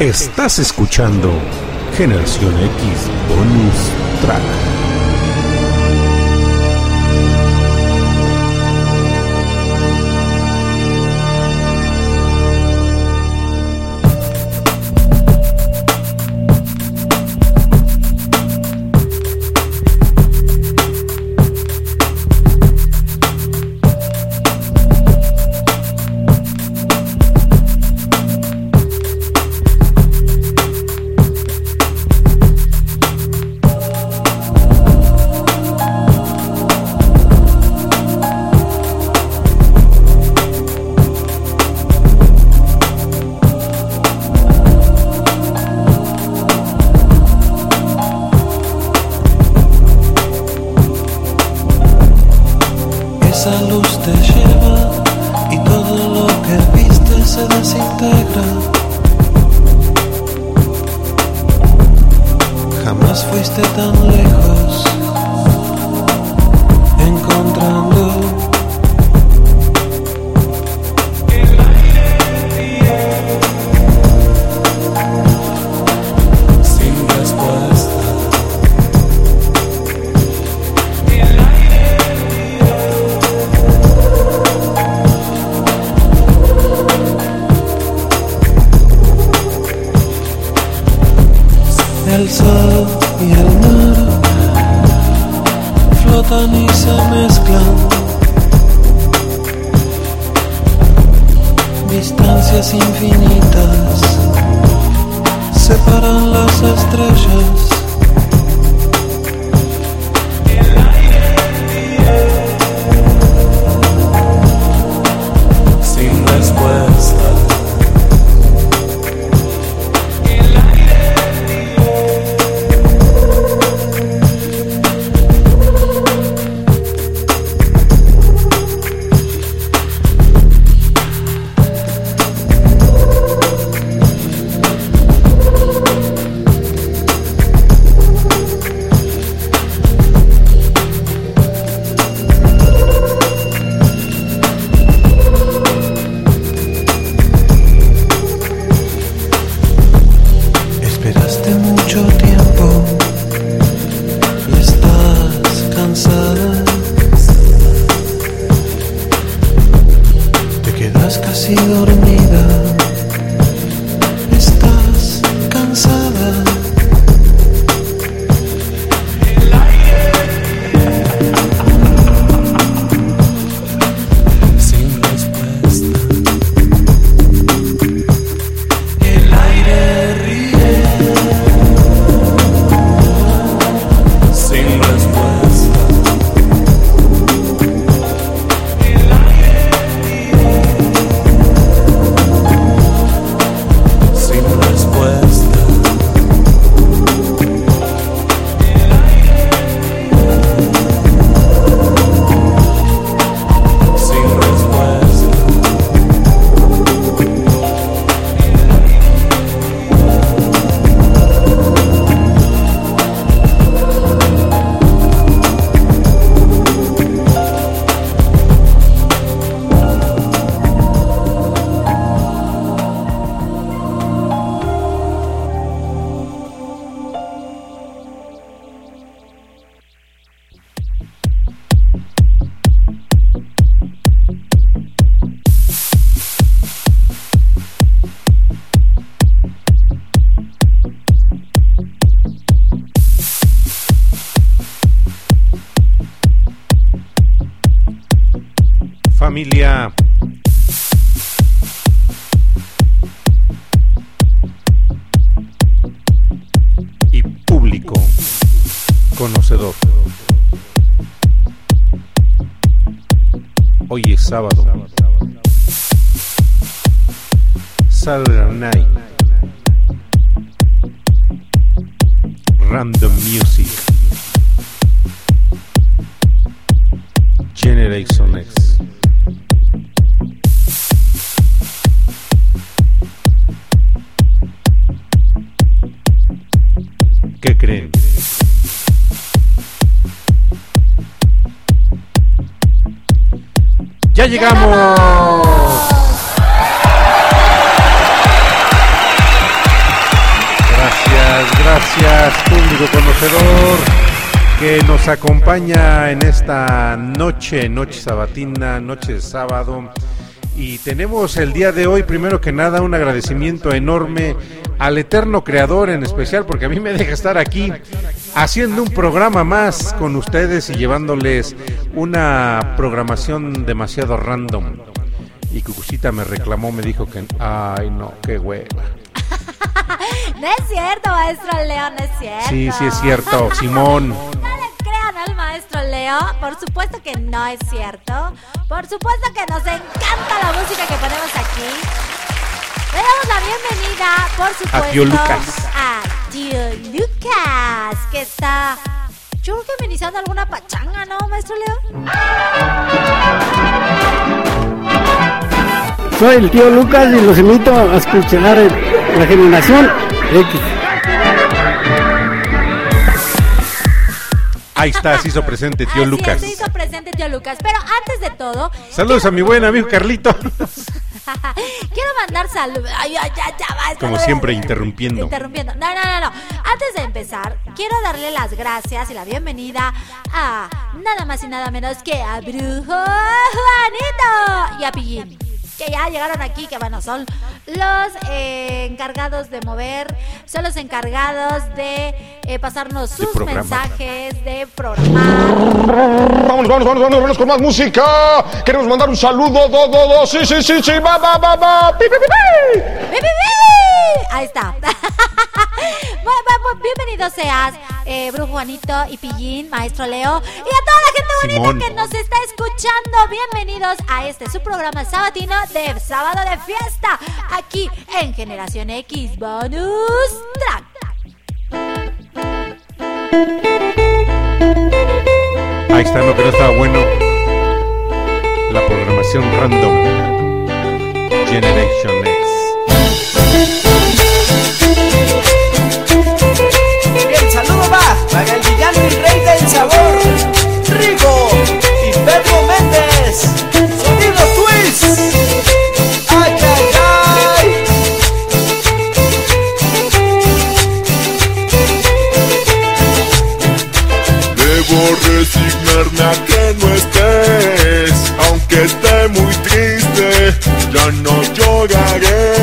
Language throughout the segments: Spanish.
Estás escuchando Generación X Bonus Track. Llegamos! Gracias, gracias, público conocedor que nos acompaña en esta noche, noche sabatina, noche sábado. Y tenemos el día de hoy, primero que nada, un agradecimiento enorme al eterno creador en especial, porque a mí me deja estar aquí haciendo un programa más con ustedes y llevándoles una programación demasiado random. Y Cucucita me reclamó, me dijo que, ay no, qué hueva. No es cierto, maestro Leo, no es cierto. Sí, sí es cierto, Simón. Crean al maestro Leo, por supuesto que no es cierto. Por supuesto que nos encanta la música que ponemos aquí. Le damos la bienvenida, por supuesto, A tío Lucas. a tío Lucas, que está, yo creo que amenizando alguna pachanga, ¿no, maestro Leo? Soy el tío Lucas y los invito a escuchar la generación X. Ahí está, se hizo presente tío Así Lucas. es, se hizo presente tío Lucas. Pero antes de todo, Saludos a mi buen amigo Carlito. quiero mandar saludos. Como siempre, interrumpiendo. Interrumpiendo. No, no, no, no. Antes de empezar, quiero darle las gracias y la bienvenida a nada más y nada menos que a Brujo Juanito y a Pillín. Que ya llegaron aquí, que bueno, son los eh, encargados de mover, son los encargados de eh, pasarnos sus mensajes, de programar. Vámonos, vámonos, vámonos, vámonos con más música. Queremos mandar un saludo, do, do, do. Sí, sí, sí, sí, va, va, va, va. Pi, pi, pi, pi. ¡Bi, bi, bi! Ahí está. Bu- bu- Bienvenido seas, eh, Brujo Juanito y Pillín, Maestro Leo, y a toda la gente bonita Simón. que nos está escuchando. Bienvenidos a este su programa sabatino de sábado de fiesta, aquí en Generación X Bonus Track. Ahí está, no que no estaba bueno. La programación random. Generation X. aunque esté muy triste, ya no lloraré.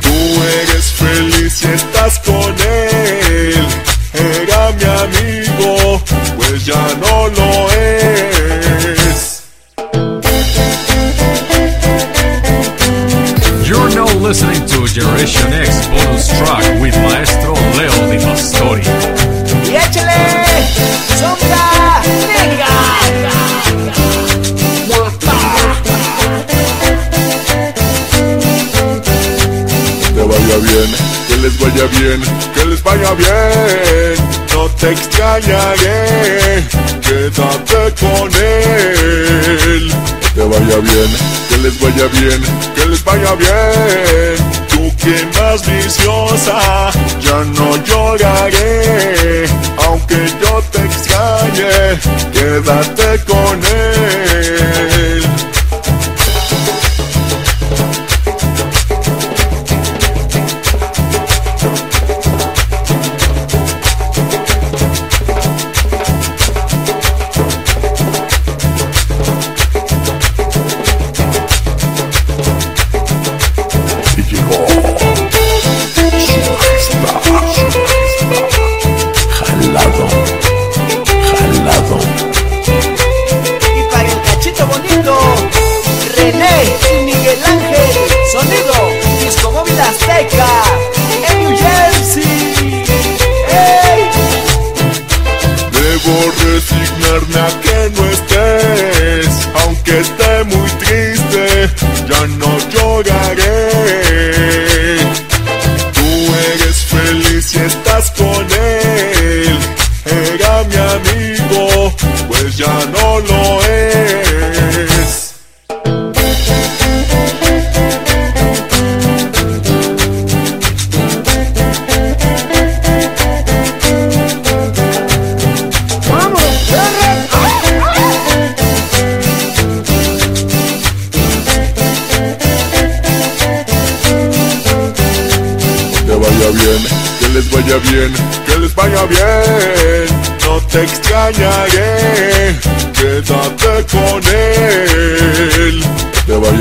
Tú eres feliz estás con él, era mi amigo, pues ya no lo es. You're now listening to Generation X bonus track with Maestro Leo Di Pastori. Les vaya bien, que les vaya bien. No te extrañaré, quédate con él. Que te vaya bien, que les vaya bien, que les vaya bien. Tú que más viciosa, ya no lloraré. Aunque yo te extrañe, quédate con él.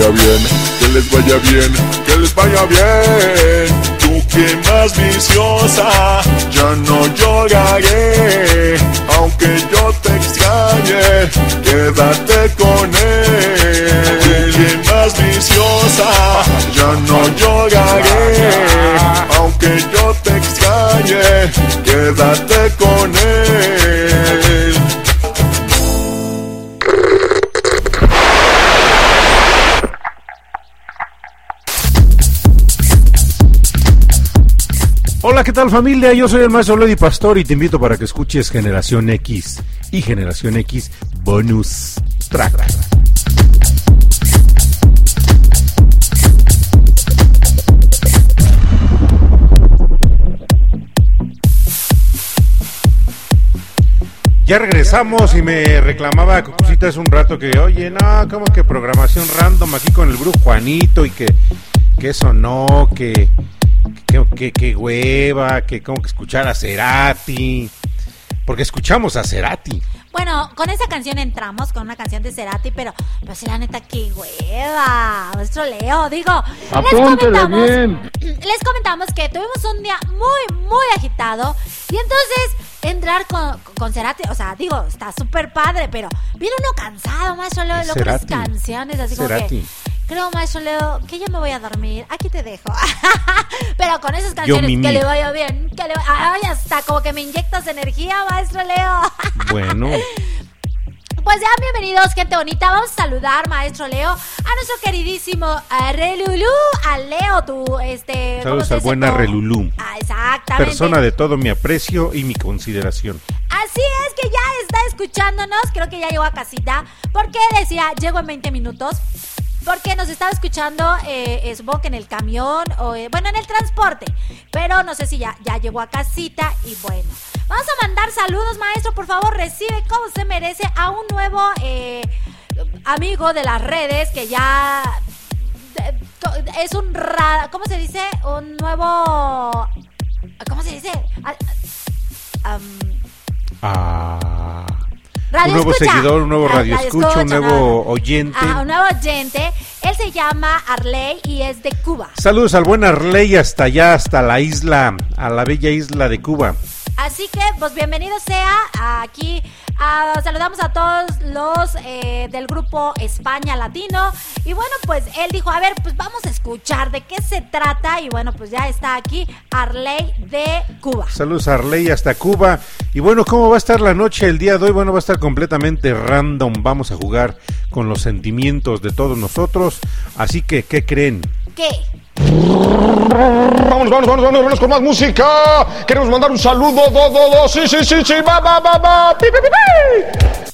Vaya bien, que les vaya bien, que les vaya bien. Tú que más viciosa, ya no lloraré, aunque yo te extrañe, quédate con él. Tú que más viciosa, ya no lloraré, aunque yo te extrañe, quédate Hola, ¿qué tal familia? Yo soy el maestro Lady Pastor y te invito para que escuches Generación X y Generación X Bonus Track. Ya regresamos y me reclamaba Cucucita hace un rato que, oye, no, como que programación random aquí con el brujo Juanito y que, que eso no, que, que, que, que hueva, que como que escuchar a Cerati. Porque escuchamos a Cerati. Bueno, con esa canción entramos, con una canción de Cerati, pero, pero sí, la neta, qué hueva. Nuestro Leo, digo. Les comentamos, bien. les comentamos que tuvimos un día muy, muy agitado. Y entonces, entrar con, con Cerati, o sea, digo, está súper padre, pero viene uno cansado, maestro Leo, las Cerati. canciones, así como Cerati. que. Creo, maestro Leo, que ya me voy a dormir. Aquí te dejo. pero con esas canciones, que le vaya bien. Que le vaya. Ay, hasta como que me inyectas energía, maestro Leo. Bueno, Pues ya, bienvenidos, gente bonita. Vamos a saludar, maestro Leo, a nuestro queridísimo eh, Relulú, a Leo, tu, este... ¿cómo saludos al Tu- Relulú. Ah, exactamente. Persona de todo mi aprecio y mi consideración. Así es que ya está escuchándonos, creo que ya llegó a casita, porque decía, llego en 20 minutos. Porque nos estaba escuchando, eh, eh, en el camión, o eh, bueno, en el transporte. Pero no sé si ya, ya llegó a casita y bueno. Vamos a mandar saludos, maestro. Por favor, recibe como se merece a un nuevo eh, amigo de las redes que ya es un ra- ¿cómo se dice? Un nuevo ¿cómo se dice? Ah, Radio un nuevo escucha. seguidor, un nuevo radio escucha, un nuevo oyente. Ah, un nuevo oyente. Él se llama Arley y es de Cuba. Saludos al buen Arley hasta allá, hasta la isla, a la bella isla de Cuba. Así que, pues bienvenido sea aquí. Saludamos a todos los eh, del grupo España Latino. Y bueno, pues él dijo, a ver, pues vamos a escuchar de qué se trata. Y bueno, pues ya está aquí Arley de Cuba. Saludos a Arley hasta Cuba. Y bueno, ¿cómo va a estar la noche el día de hoy? Bueno, va a estar completamente random. Vamos a jugar con los sentimientos de todos nosotros. Así que, ¿qué creen? ¿Qué? Vámonos, vámonos, vámonos, vámonos con más música. Queremos mandar un saludo, do, do, do. Sí, sí, sí, sí, va, va, va, va. Pi, pi, pi.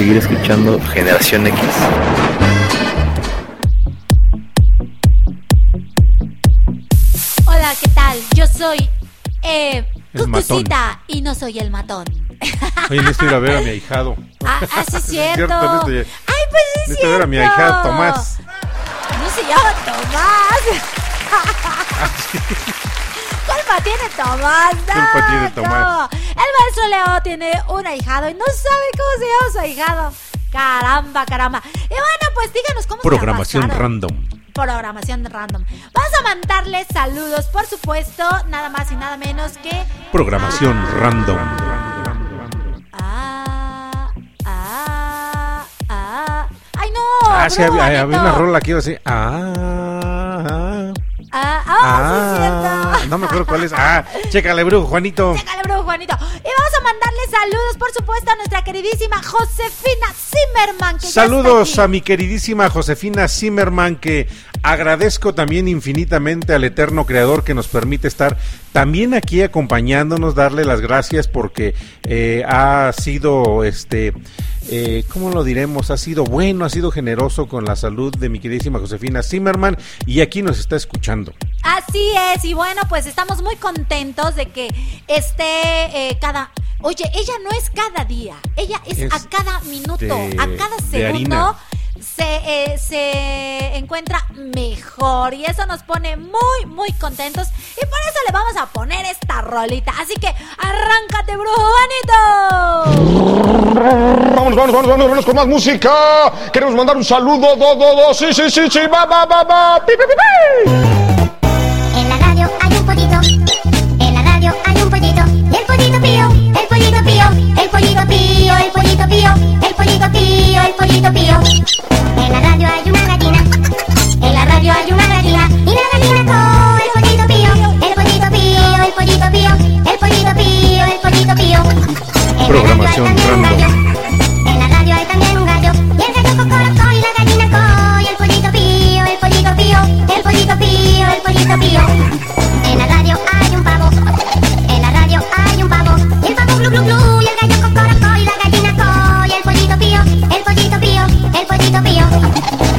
Seguir escuchando Generación X. Hola, ¿qué tal? Yo soy eh, Cucucita y no soy el matón. Oye, necesito ir a ver a mi ahijado. Ah, ah, sí es cierto. Cierto, necesito- Ay, pues sí es necesito ver a mi cierto. ahijado Tomás. No se llama Tomás. Culpa tiene Tomás. No, Culpa tiene Tomás. no. El maestro Leo tiene un ahijado y no sabe cómo se llama su ahijado. Caramba, caramba. Y bueno, pues díganos cómo Programación se la pasaron. random. Programación random. Vamos a mandarles saludos, por supuesto, nada más y nada menos que. Programación random. Ah, ah, ah. ¡Ay, no! Ah, sí, había, una rola que iba así. Ah, ah, Ah, ah, sí, es ah, no me acuerdo cuál es. Ah, chécale, brujo, Juanito. Chécale, brujo Juanito. Y vamos a mandarle saludos, por supuesto, a nuestra queridísima Josefina Zimmerman. Que Saludos a mi queridísima Josefina Zimmerman, que agradezco también infinitamente al eterno creador que nos permite estar también aquí acompañándonos, darle las gracias porque eh, ha sido, este, eh, ¿cómo lo diremos? Ha sido bueno, ha sido generoso con la salud de mi queridísima Josefina Zimmerman y aquí nos está escuchando. Así es, y bueno, pues estamos muy contentos de que esté eh, cada... Oye, ella no es cada día, ella es, Es a cada minuto, de- a cada segundo se, eh, se encuentra mejor y eso nos pone muy, muy contentos y por eso le vamos a poner esta rolita. Así que arráncate, brujo bonito. Vamos, vamos, vamos, vamos, vamos con más música. Queremos mandar un saludo, do, do, do. Sí, sí, sí, sí, va, va, va, va. Pi, pi, pi, pi. En la radio hay un pollito, en la radio hay un pollito, y el pollito pollito pío, el pollito pío, el pollito pío, el pollito pío. En la radio hay una gallina, en la radio hay una gallina, y la gallina con el pollito pío, el pollito pío, el pollito pío, el pollito pío, el pollito pío. En Programación la radio hay también un gallo, en la radio hay también un gallo, y el gallo cocorocó y la gallina co, y el pollito pío, el pollito pío, el pollito pío, el pollito pío. En la radio hay un pavo, en la radio hay un pavo, y el pavo glu glu glu, Thank you.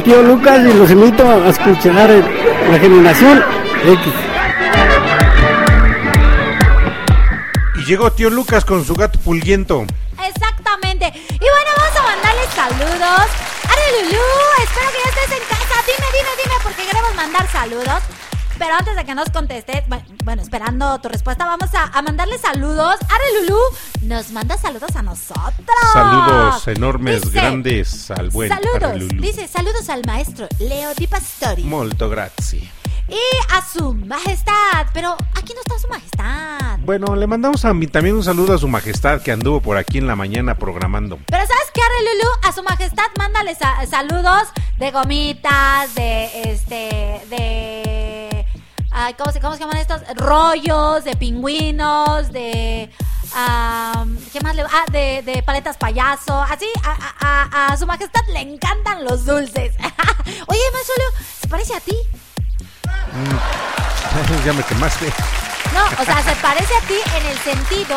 El tío Lucas y los invito a escuchar la generación X. Y llegó tío Lucas con su gato pulguiento. Exactamente. Y bueno, vamos a mandarles saludos. Are Lulú, espero que ya estés en casa. Dime, dime, dime, porque queremos mandar saludos. Pero antes de que nos contestes, bu- bueno, esperando tu respuesta, vamos a, a mandarle saludos. Are Lulú nos manda saludos a nosotros. Saludos enormes, Dice, grandes al buen Saludos. Arrelulú. Dice saludos al maestro Leo Di Pastori. Molto grazie. Y a su majestad. Pero aquí no está su majestad. Bueno, le mandamos a mí también un saludo a su majestad que anduvo por aquí en la mañana programando. Pero ¿sabes qué, Arre Lulú? A su majestad mándale sa- saludos de gomitas, de este, de... ay, ¿cómo, se, ¿Cómo se llaman estos? Rollos, de pingüinos, de... am, ¿Qué más le Ah, de, de paletas payaso. Así, a, a- a- a su majestad le encantan los dulces. Oye, Leo, ¿se parece a ti? Mm. ya me quemaste. No, o sea, se parece a ti en el sentido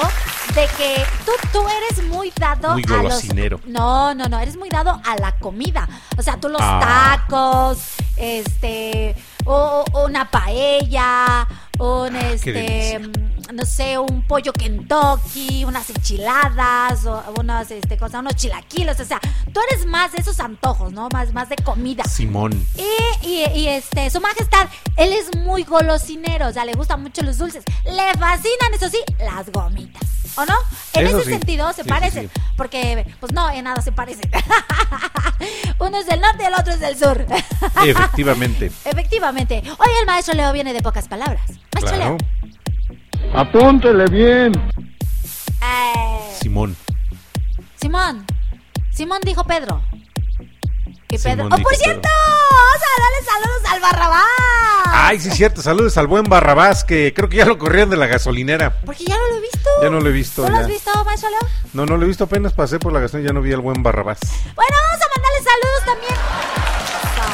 de que tú, tú eres muy dado Muy a los... No, no, no, eres muy dado a la comida. O sea, tú los Ah. tacos, este, o, o una paella, un, este, delicia. mm, no sé, un pollo Kentucky, unas enchiladas, o unas, este, cosas, unos chilaquiles. O sea, tú eres más de esos antojos, ¿no? Más, más de comida. Simón. Y, y- y, este, su majestad, él es muy golosinero, o sea, le gustan mucho los dulces. Le fascinan, eso sí, las gomitas. ¿O no? En Eso ese sí. sentido se sí, parecen. sí. Porque, pues no, en nada se parecen. Uno es del norte y el otro es del sur. Efectivamente. Efectivamente. Hoy el maestro Leo viene de pocas palabras. Maestro Claro. Leo. Apúntele bien. Eh, Simón. Simón. Simón dijo Pedro. Y Pedro. Simón ¡Oh, dijo por cierto! Vamos a darle saludos al Barrabás. Ay, sí, cierto. Saludos al buen Barrabás, que creo que ya lo corrieron de la gasolinera. Porque ya no lo he visto. Ya no lo he visto. ¿Tú lo has visto, maestro Leo? No, no lo he visto. Apenas pasé por la gasolina y ya no vi al buen Barrabás. Bueno, vamos a mandarle saludos también. Eso,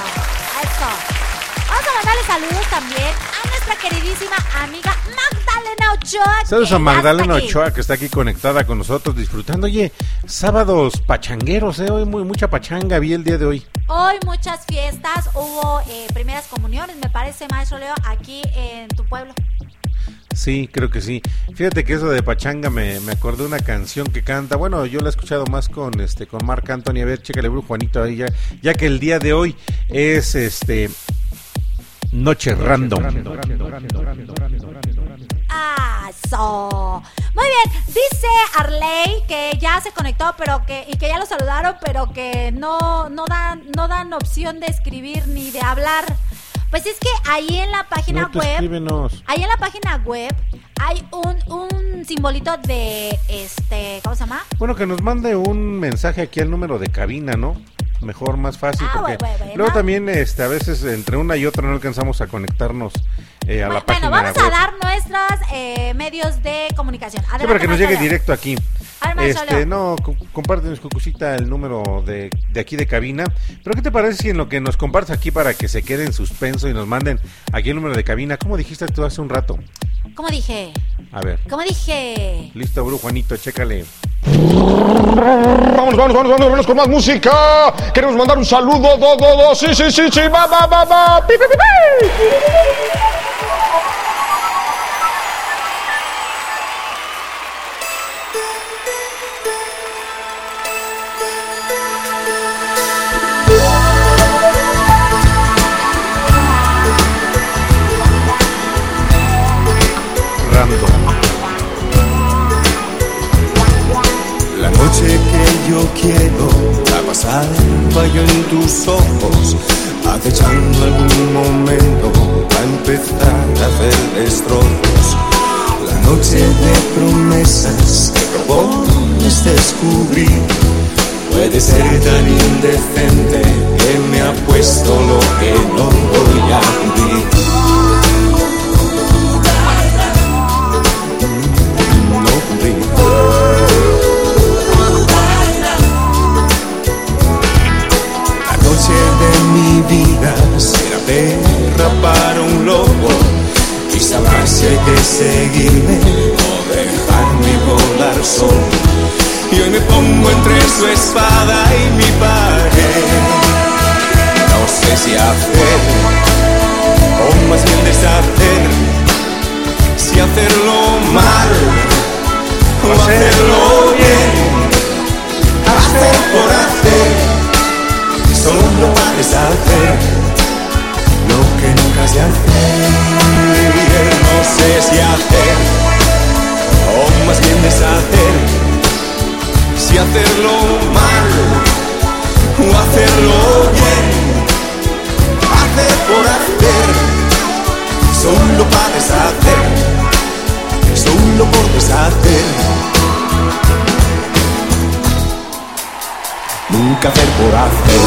eso. Vamos a mandarle saludos también a nuestra queridísima amiga Magdalena Ochoa. Saludos a Magdalena. Ochoa, que está aquí conectada con nosotros, disfrutando. Oye, sábados pachangueros, ¿eh? Hoy muy, mucha pachanga vi el día de hoy. Hoy muchas fiestas, hubo eh, primeras comuniones, me parece, maestro Leo, aquí en tu pueblo. Sí, creo que sí. Fíjate que eso de pachanga me, me acordé de una canción que canta. Bueno, yo la he escuchado más con este con Marc Anthony. A ver, chécale, Brujo Juanito ahí ya, ya que el día de hoy es este Noche Random. Ah, Muy bien, dice Arley que ya se conectó, pero que y que ya lo saludaron, pero que no no dan no dan opción de escribir ni de hablar. Pues es que ahí en la página No, web escríbenos. Ahí en la página web hay un, un simbolito de este, ¿cómo se llama? Bueno, que nos mande un mensaje aquí al número de cabina, ¿no? Mejor, más fácil, Ah, porque luego también este, a veces entre una y otra no alcanzamos a conectarnos eh, a la Bueno, página vamos web. a dar nuestros eh, medios de comunicación. Sí, para que nos llegue directo aquí. Este, no, co- compártenos, Cucucita, el número de, de aquí de cabina. Pero ¿qué te parece si en lo que nos compartes aquí para que se quede en suspenso y nos manden aquí el número de cabina? ¿Cómo dijiste tú hace un rato? ¿Cómo dije? A ver. ¿Cómo dije? Listo, Bru, Juanito, chécale. Vamos, vamos, vamos, vamos, vamos con más música. Queremos mandar un saludo, do, do, do. Sí, sí, sí, sí, va, va, va, va. Pi, pi, pi, yo quiero la pasando yo en tus ojos, acechando algún momento a empezar a hacer destrozos. noche de promesas que propones descubrir puede ser tan indecente que me ha puesto lo que no voy a vivir. Seguirme o dejarme volar solo. Y hoy me pongo entre su espada y mi pared. No sé si hacer o más bien deshacer, si hacerlo mal o hacerlo bien. Hacer por hacer, solo para deshacer se hacer. No sé si hacer o más bien deshacer, si hacerlo mal o hacerlo bien. Hacer por hacer, solo para deshacer, solo por deshacer. Nunca hacer por hacer.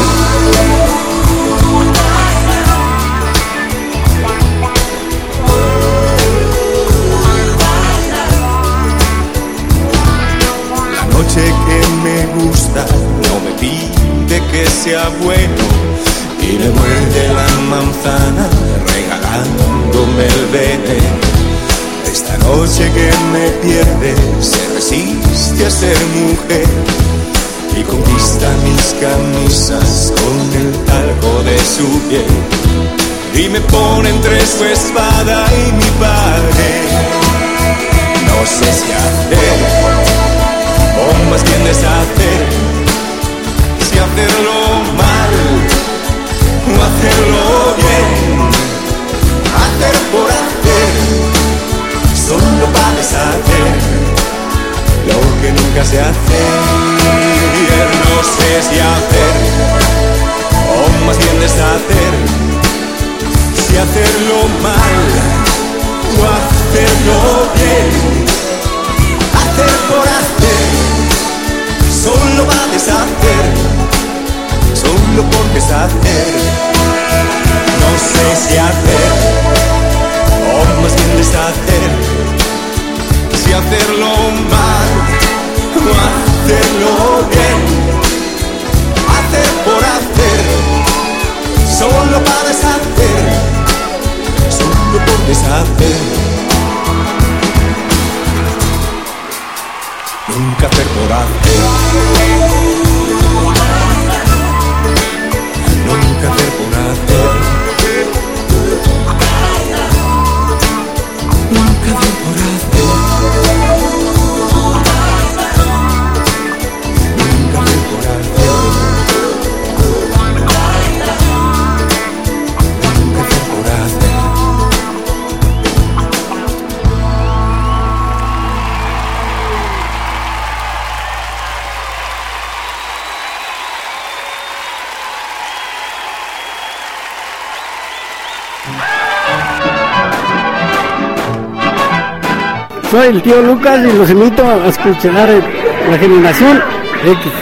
Noche que me gusta no me pide que sea bueno y me muerde la manzana regalándome el veneno. Esta noche que me pierde se resiste a ser mujer y conquista mis camisas con el talco de su piel y me pone entre su espada y mi pared. No sé si hacer más bien deshacer, si hacerlo mal o hacerlo bien, hacer por hacer, solo para deshacer. Lo que nunca se hace. No sé si hacer. O más bien deshacer, si hacerlo mal o hacerlo bien, deshacer, solo por deshacer. No sé si hacer. O más bien deshacer, si hacerlo mal o hacerlo bien, hacer por hacer, solo para deshacer, solo por deshacer. Nunca hacer. Nunca hacer Soy el tío Lucas y los invito a escuchar la generación X.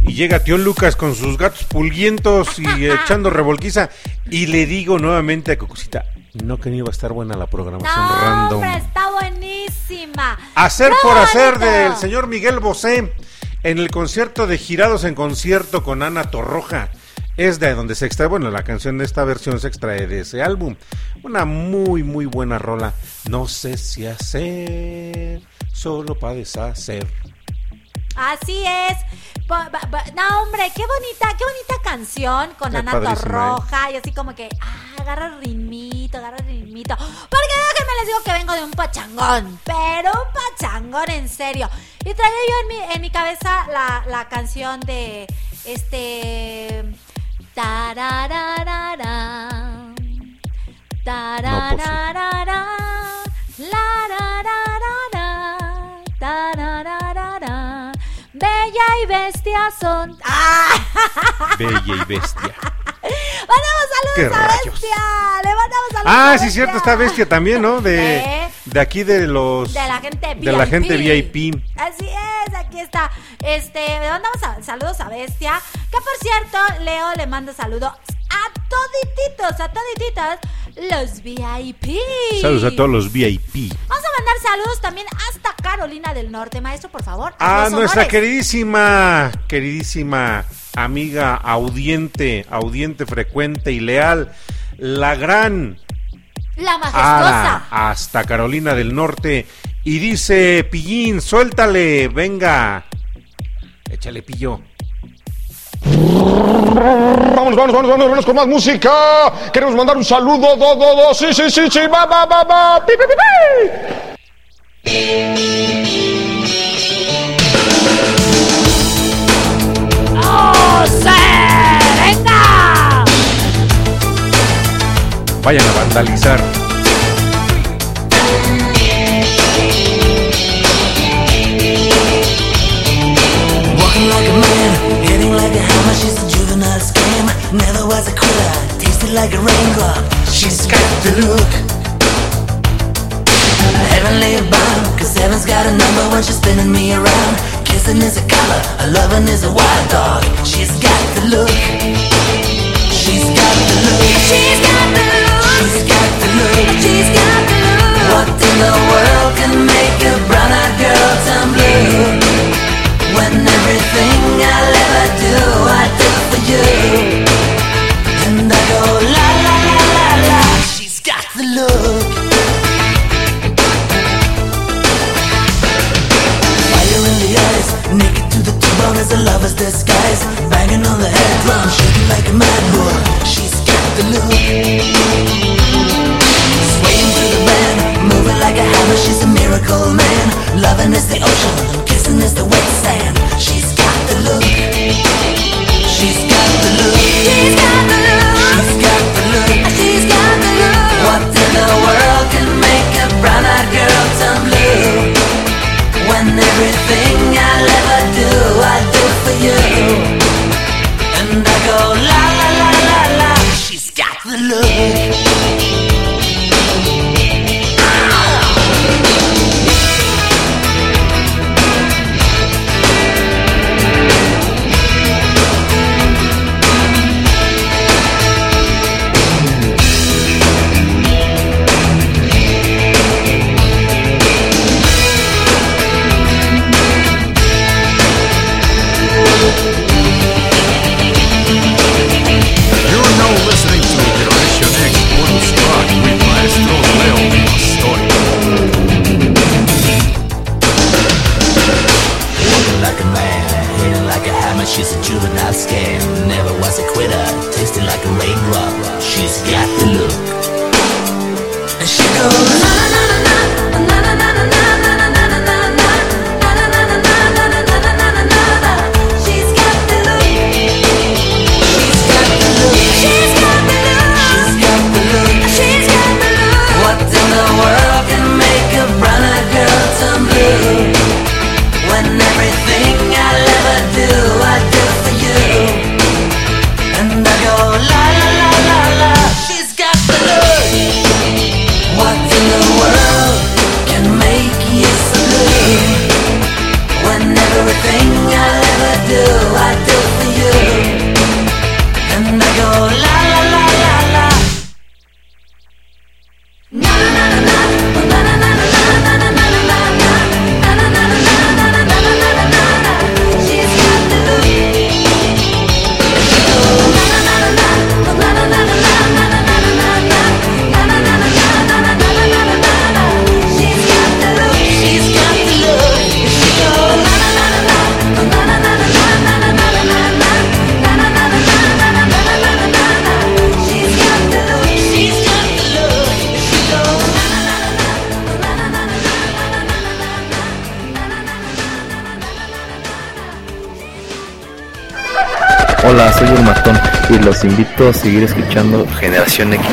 Y llega tío Lucas con sus gatos pulguientos y echando revolquiza. Y le digo nuevamente a Cocosita, no que no iba a estar buena la programación No, random. hombre, está buenísima. Hacer ¡Qué por hacer del señor Miguel Bosé en el concierto de Girados en Concierto con Ana Torroja. Es de donde se extrae, bueno, la canción de esta versión se extrae de ese álbum. Una muy, muy buena rola. No sé si hacer, solo para deshacer. Así es. No, hombre, qué bonita, qué bonita canción con Qué Ana padrísima, Torroja y así como que, ah, agarra el ritmito, agarra el ritmito. Porque déjenme les digo que vengo de un pachangón, pero un pachangón en serio. Y traía yo en mi, en mi cabeza la, la canción de este... Tarararara, tarararara, larararara, tarararara. Bella y bestia son. ¡Ah! Bella y bestia. Mandamos saludos a rayos. Bestia. Le mandamos saludos Ah, a sí, cierto, está bestia también, ¿no? De, ¿Eh? de aquí de los. De la gente VIP. De la gente VIP. Así es, aquí está. Este, le mandamos a- saludos a Bestia. Que por cierto, Leo le manda saludos a todititos, a todititas, los VIP. Saludos a todos los VIP. Vamos a mandar saludos también hasta Carolina del Norte, maestro, por favor. A Los nuestra honores. queridísima, queridísima amiga audiente, audiente frecuente y leal, la gran La majestuosa. Hasta Carolina del Norte. Y dice, Pillín, suéltale, venga. Échale pillo. Vámonos, vámonos, vámonos, vámonos con más música. Queremos mandar un saludo, do, do, do, sí, sí, sí, sí, va, va, va, va, pi, pi, pi, pi. Vayan a vandalizar. Like a man, hitting like a hammer. She's got the look. Heavenly cause heaven's got a number when she's spinning me around. Kissing is a color, loving is a wild dog. She's got the look. She's got the look. She's got the look. She's got the look. She's got the look. What in the world can make a brown-eyed girl turn blue? When everything I'll ever do, I do for you. And I go la la la la la. She's got the look. Fire in the eyes, naked to the bone as a lover's disguise. Banging on the head drum, shaking like a mad bull. She's got the look. Like a hammer. She's a miracle man. Loving is the ocean, kissing is the wet sand. She's got the look. She's got the look. She's got the look. She's got the look. She's got the look. What in the world can make a brown-eyed girl turn blue? When everything I'll ever do, I do for you. And I go la la la la la. She's got the look. A seguir escuchando Generación X.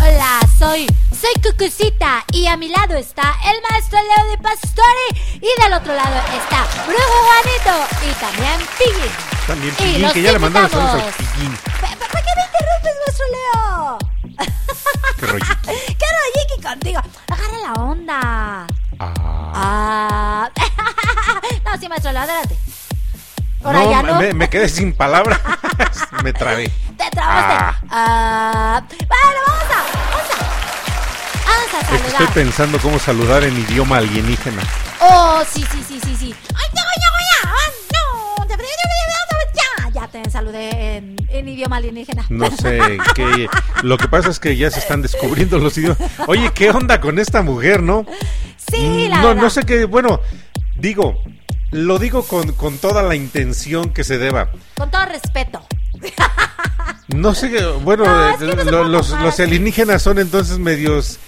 Hola, soy, soy Cucucita. Y a mi lado está el maestro Leo de Pastori. Y del otro lado está Brujo Juanito. Y también Piggy. También Y Pillín, los que ya le mandaron saludos al invitamos. Pillín. ¿Para qué me interrumpes, maestro Leo? Qué rollo. ¡Qué rolliki contigo! Agarra la onda. Ah. no, sí, maestro Leo, adelante. No. Me, me quedé sin palabras. me trabé. Te trabaste. Ah. Ah, bueno, vamos a. Vamos a. Vamos a Es que saludar. estoy pensando cómo saludar en idioma alienígena. Oh, sí, sí, sí, sí, sí. ¡Ay, ya, ya, ya! ¡Ah, no! Ya, ya, te saludé en, en idioma alienígena. No sé qué. Lo que pasa es que ya se están descubriendo los idiomas. Oye, ¿qué onda con esta mujer, no? Sí, la no, verdad. no sé qué. Bueno, digo, lo digo con, con toda la intención que se deba. Con todo respeto. No sé, bueno, No, eh, es que no se lo- puede los, los alienígenas son entonces medios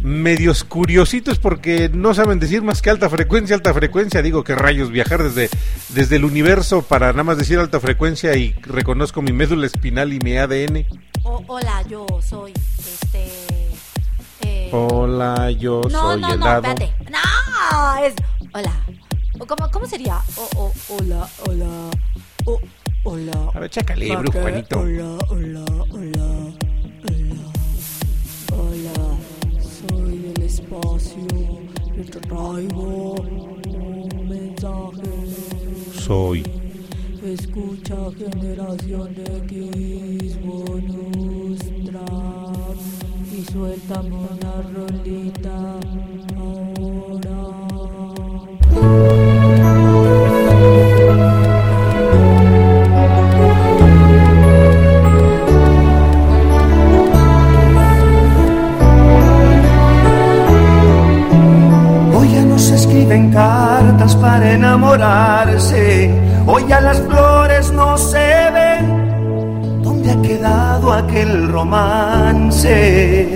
medios curiositos porque no saben decir más que alta frecuencia, alta frecuencia, digo que rayos viajar desde desde el universo para nada más decir alta frecuencia y reconozco mi médula espinal y mi ADN. O- hola, yo soy este. eh, Hola, yo no, soy no, no, helado. espérate. No, es. Hola. ¿Cómo, cómo sería? O, o, hola, hola. O, hola. A ver, chécale, ¿Pa' brujo qué? Juanito. Hola, hola, hola. Hola. Hola. Soy del espacio. Y te traigo un mensaje. Soy Escucha Generación X bonus track y suéltame una rolita para enamorarse. Hoy ya las flores no se ven. ¿Dónde ha quedado aquel romance?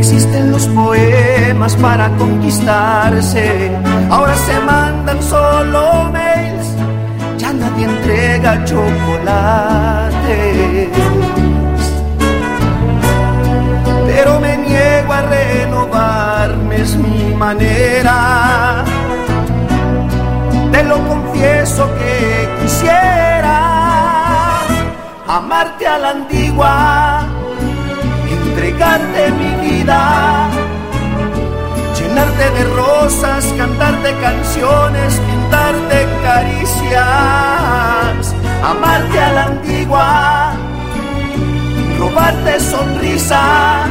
Existen los poemas para conquistarse. Ahora se mandan solo mails. Ya nadie entrega chocolate pero me niego a renovarme, es mi manera. Te lo confieso que quisiera amarte a la antigua, entregarte mi vida, llenarte de rosas, cantarte canciones, pintarte caricias, amarte a la antigua robarte sonrisas,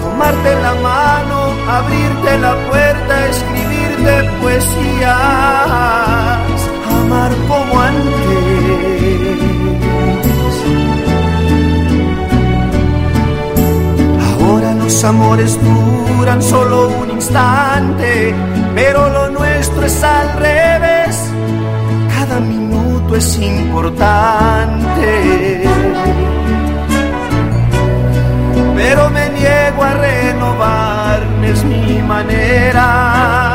tomarte la mano, abrirte la puerta, escribirte poesías, amar como antes. Amores duran solo un instante, pero lo nuestro es al revés, cada minuto es importante. Pero me niego a renovarme, es mi manera.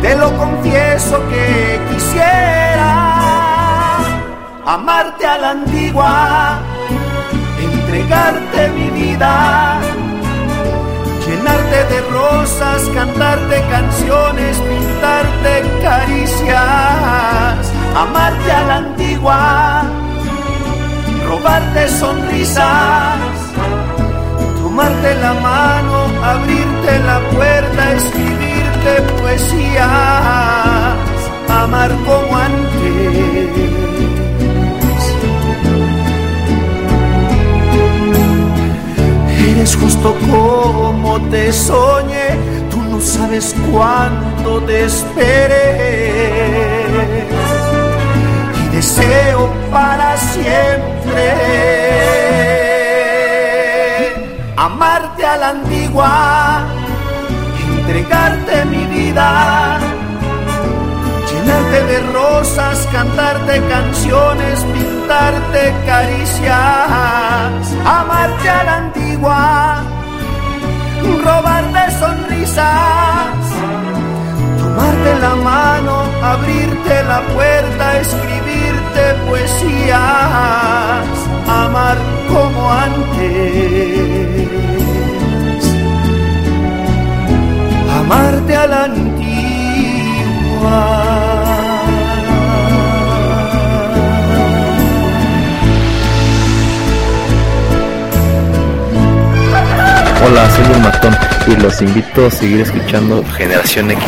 Te lo confieso que quisiera amarte a la antigua, entregarte mi vida, llenarte de rosas, cantarte canciones, pintarte caricias, amarte a la antigua robarte sonrisas, tomarte la mano, abrirte la puerta, escribirte poesías, amar como antes. Eres justo como te soñé, tú no sabes cuánto te esperé. Y deseo para siempre amarte a la antigua, entregarte mi vida, llenarte de rosas, cantarte canciones, pintarte caricias, amarte a la antigua, robarte sonrisas tomarte la mano, abrirte la puerta, escribirte poesías, amar como antes. Amarte a la antigua. Hola, soy el Matón y los invito a seguir escuchando Generación X.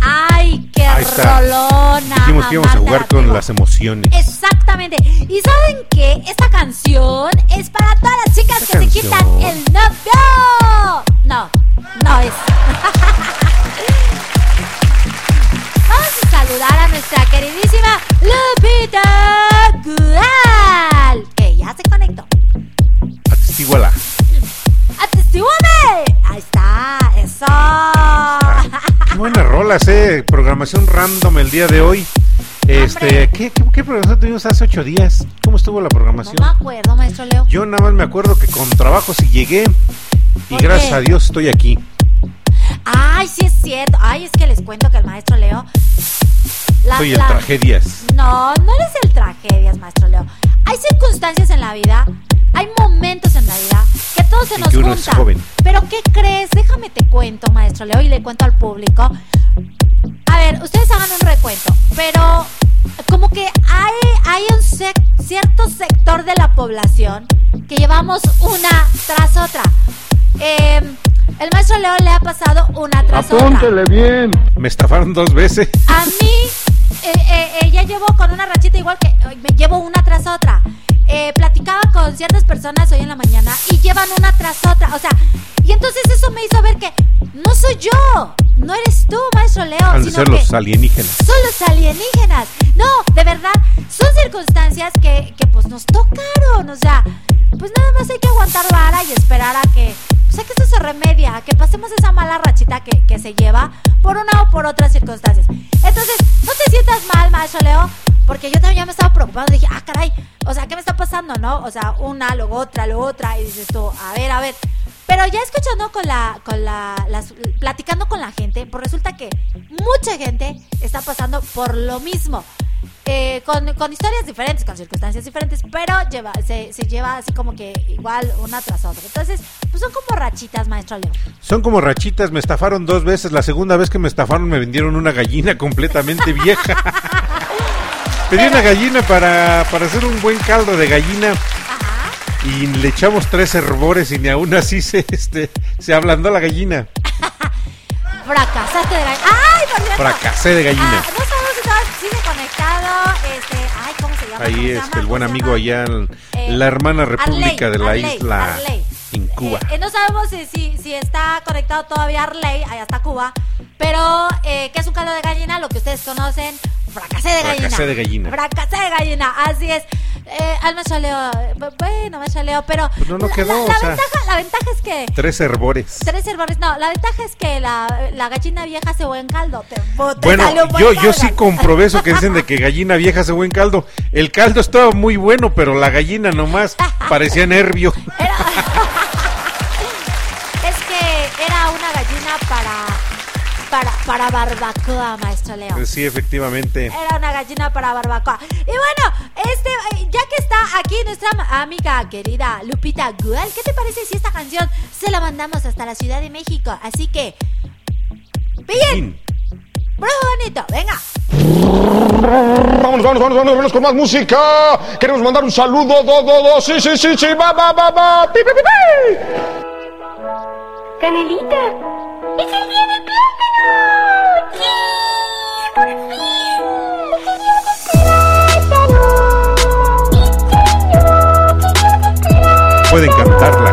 Ay, qué rolona. Dijimos que íbamos a jugar con las emociones. Exactamente. ¿Y saben qué? Esta canción es para todas las chicas Esta que se canción. quitan el novio. No, no es. Vamos a saludar a nuestra queridísima Lupita Que ya se conectó. Atestíguala. ¡Atestíguame! Ahí está, eso. Qué buenas rolas, eh. Programación random el día de hoy. Este, ¿qué, qué, qué programación tuvimos hace ocho días? ¿Cómo estuvo la No programación? me acuerdo, maestro Leo. Yo nada más me acuerdo que con trabajo sí llegué y ¿Por gracias a Dios estoy aquí. Ay, sí es cierto. Ay, es que les cuento que el maestro Leo. la- Soy el la- tragedias. No, no eres el tragedias, maestro Leo. Hay circunstancias en la vida, hay momentos en la vida que todo se nos junta. joven. Pero ¿qué crees? Déjame te cuento, maestro Leo, y le cuento al público. A ver, ustedes hagan un recuento, pero como que hay, hay un sec- cierto sector de la población que llevamos una tras otra. Eh, el maestro Leo le ha pasado una tras otra. bien. Me estafaron dos veces. A mí, eh, eh, eh, ya llevo con una rachita igual que eh, me llevo una tras otra. Eh, platicaba con ciertas personas hoy en la mañana y llevan una tras otra. O sea, y entonces eso me hizo ver que no soy yo, no eres tú, maestro Leo, Han de sino ser que los alienígenas. son los alienígenas. No, de verdad, son circunstancias que, que pues nos tocaron. O sea, pues nada más hay que aguantar vara y esperar a que, pues a que esto se remedia, que pasemos esa mala rachita que, que se lleva por una o por otras circunstancias. Entonces, no te sientas mal, maestro Leo, porque yo también ya me estaba preocupando. Dije, ah, caray, o sea, ¿qué me está pasando, no? O sea, una, luego otra, luego otra, y dices tú, a ver, a ver. Pero ya escuchando con la, con la, las, platicando con la gente, pues resulta que mucha gente está pasando por lo mismo. Eh, con, con historias diferentes, con circunstancias diferentes, pero lleva, se, se lleva así como que igual una tras otra. Entonces, pues son como rachitas, maestro Leo. Son como rachitas, me estafaron dos veces. La segunda vez que me estafaron me vendieron una gallina completamente vieja. Pedí una gallina para, para hacer un buen caldo de gallina. Y le echamos tres hervores y ni aún así se, este, se ablandó la gallina. Fracasaste de gallina. ¡Ay, por! Fracasé de gallina. Ah, no sabemos si sigue conectado. Este, ay, ¿cómo se llama? ¿Cómo Ahí es el buen ¿Cómo se amigo allá, en Eh, la hermana república Arley, de la Arley, isla Arley. en Cuba. Eh, no sabemos si, si, si está conectado todavía Arley, allá está Cuba, pero eh, ¿qué es un caldo de gallina? Lo que ustedes conocen, fracasé de gallina. Fracasé de gallina. Fracasé de gallina, así es. Eh, al maestro Leo, eh, bueno, Leo, pero Pues no, no la- quedó, la, o la sea. ventaja, la ventaja es que Tres hervores. tres hervores, no, la ventaja es que la, gallina vieja hace buen caldo. Te, te Bueno, salió buen yo, yo sí comprobé eso que dicen de que gallina vieja hace buen caldo. El caldo estaba muy bueno, pero la gallina nomás parecía nervio. Es para, para barbacoa, maestro Leo. Sí, efectivamente. Era una gallina para barbacoa. Y bueno, este, eh, ya que está aquí nuestra amiga querida Lupita Gual, ¿qué te parece si esta canción se la mandamos hasta la Ciudad de México? Así que, bien, prueba bonito, venga. Vamos, vamos, vamos, vamos, vamos con más música. Queremos mandar un saludo, do, do, do. Sí, sí, sí, sí, va, va, va, va. Pi, pi, pi, pi. Canelita, es el día Pueden cantarla.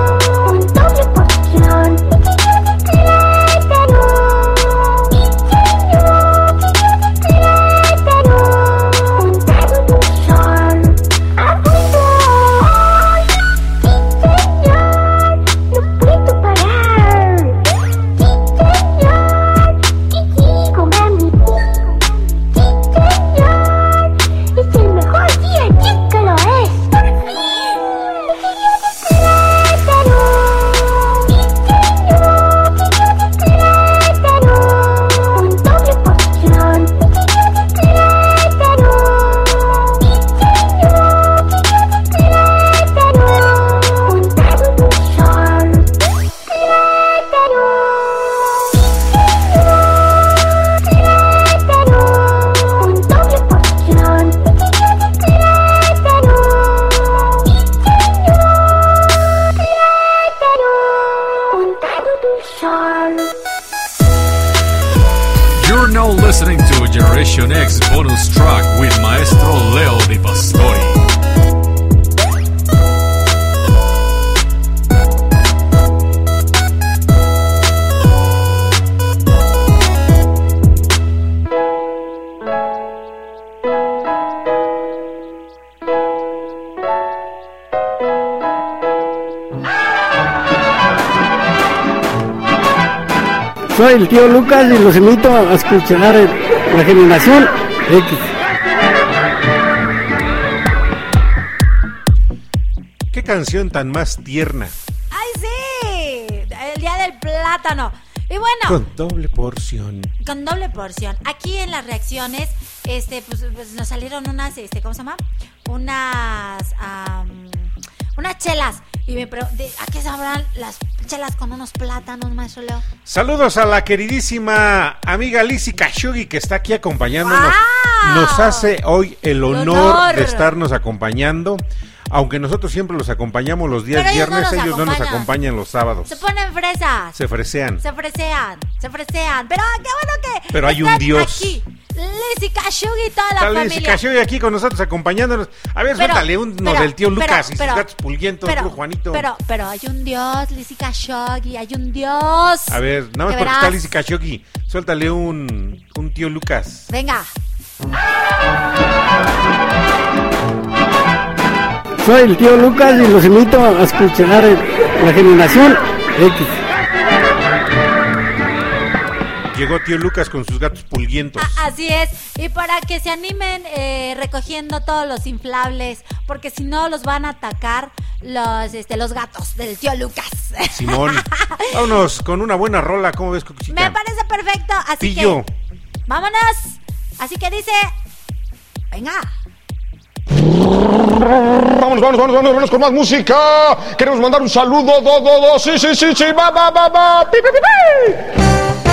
Soy el tío Lucas y los invito a escuchar la generación X. Qué canción tan más tierna. ¡Ay, sí! El día del plátano. Y bueno, Con doble porción. con doble porción. Aquí en las reacciones, este, pues, pues, nos salieron unas, este, ¿cómo se llama? Unas, am, unas chelas. Y me pregunté, ¿a qué sabrán las chelas con unos plátanos, maestro Leo? Saludos a la queridísima amiga Lizzy Kashugi que está aquí acompañándonos. ¡Wow! Nos hace hoy el honor, honor. de estarnos acompañando. Aunque nosotros siempre los acompañamos los días Pero ellos no viernes, ellos no nos acompañan. los sábados. Se ponen fresas. Se fresean. Se fresean, se fresean. Pero ah, qué bueno que. Pero hay un Dios. Aquí. Lizzy Kashugi y toda la Está Lizzy familia. Kashugi aquí con nosotros acompañándonos. A ver, Pero- suéltale uno pero- del tío pero- Lucas y pero- sus gatos pulguientos, pero, Juanito. Pero, pero hay un Dios, Lizzy Kashugi, hay un Dios. A ver, nada más Que porque está verás. Lizzy Kashugi. Suéltale un, un tío Lucas. Venga. Soy el tío Lucas y los invito a escuchar la generación X. Llegó tío Lucas con sus gatos pulguientos. Así es, y para que se animen eh, recogiendo todos los inflables, porque si no los van a atacar los, este, los gatos del tío Lucas. Simón. Vámonos con una buena rola. ¿Cómo ves, Cucuchita? Me parece perfecto, así Pillo. que vámonos. Así que dice, venga. Vamos, vamos, vamos, vamos, vamos con más música. Queremos mandar un saludo, do, do, do. Sí, sí, sí, sí, va, va, va, va. Pi, pi, pi,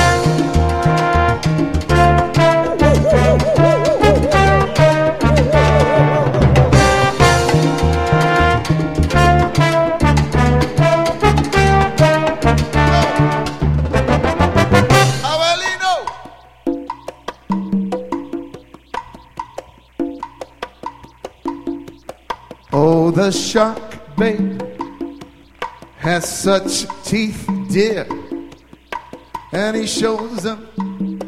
The shark, bait has such teeth, dear, and he shows them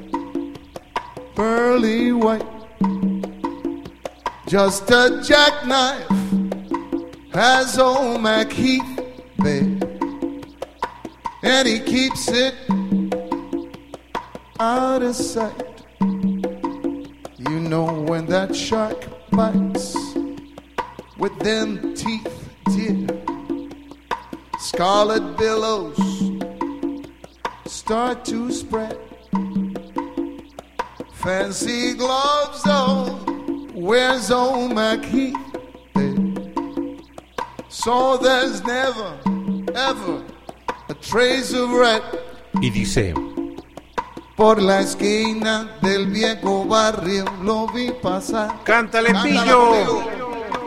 pearly white. Just a jackknife has old Mac Heath, babe, and he keeps it out of sight. You know when that shark bites with them teeth, dear. Scarlet billows start to spread. Fancy gloves, though, where's old Heath? So there's never, ever a trace of red Y dice, por la esquina del viejo barrio lo vi pasar. Cántale, pillo.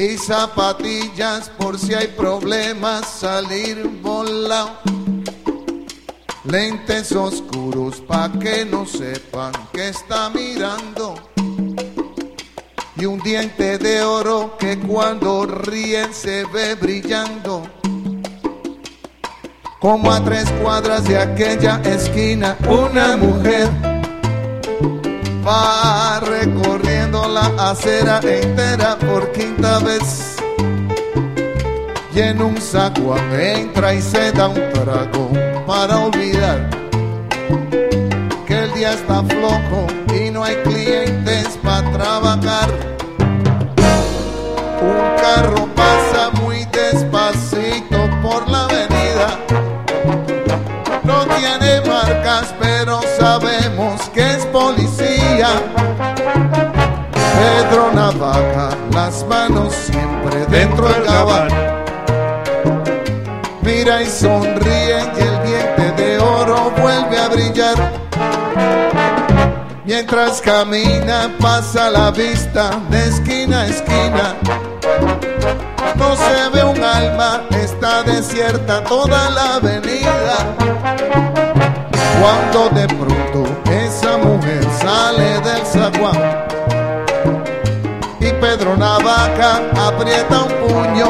Y zapatillas por si hay problemas salir volado. Lentes oscuros pa' que no sepan que está mirando. Y un diente de oro que cuando ríen se ve brillando. Como a tres cuadras de aquella esquina, una mujer va recorriendo la acera entera por quinta vez. Y en un saguán entra y se da un trago para olvidar que el día está flojo y no hay clientes para trabajar. Un carro pasa muy despacito por la avenida. No tiene marcas, pero sabemos que es policía. Pedro Navaja, las manos siempre dentro del gabán. Mira y sonríe y el diente de oro vuelve a brillar. Mientras camina pasa la vista de esquina a esquina. No se ve un alma, está desierta toda la avenida. Cuando de pronto esa mujer sale del zaguán. Y Pedro Navaja aprieta un puño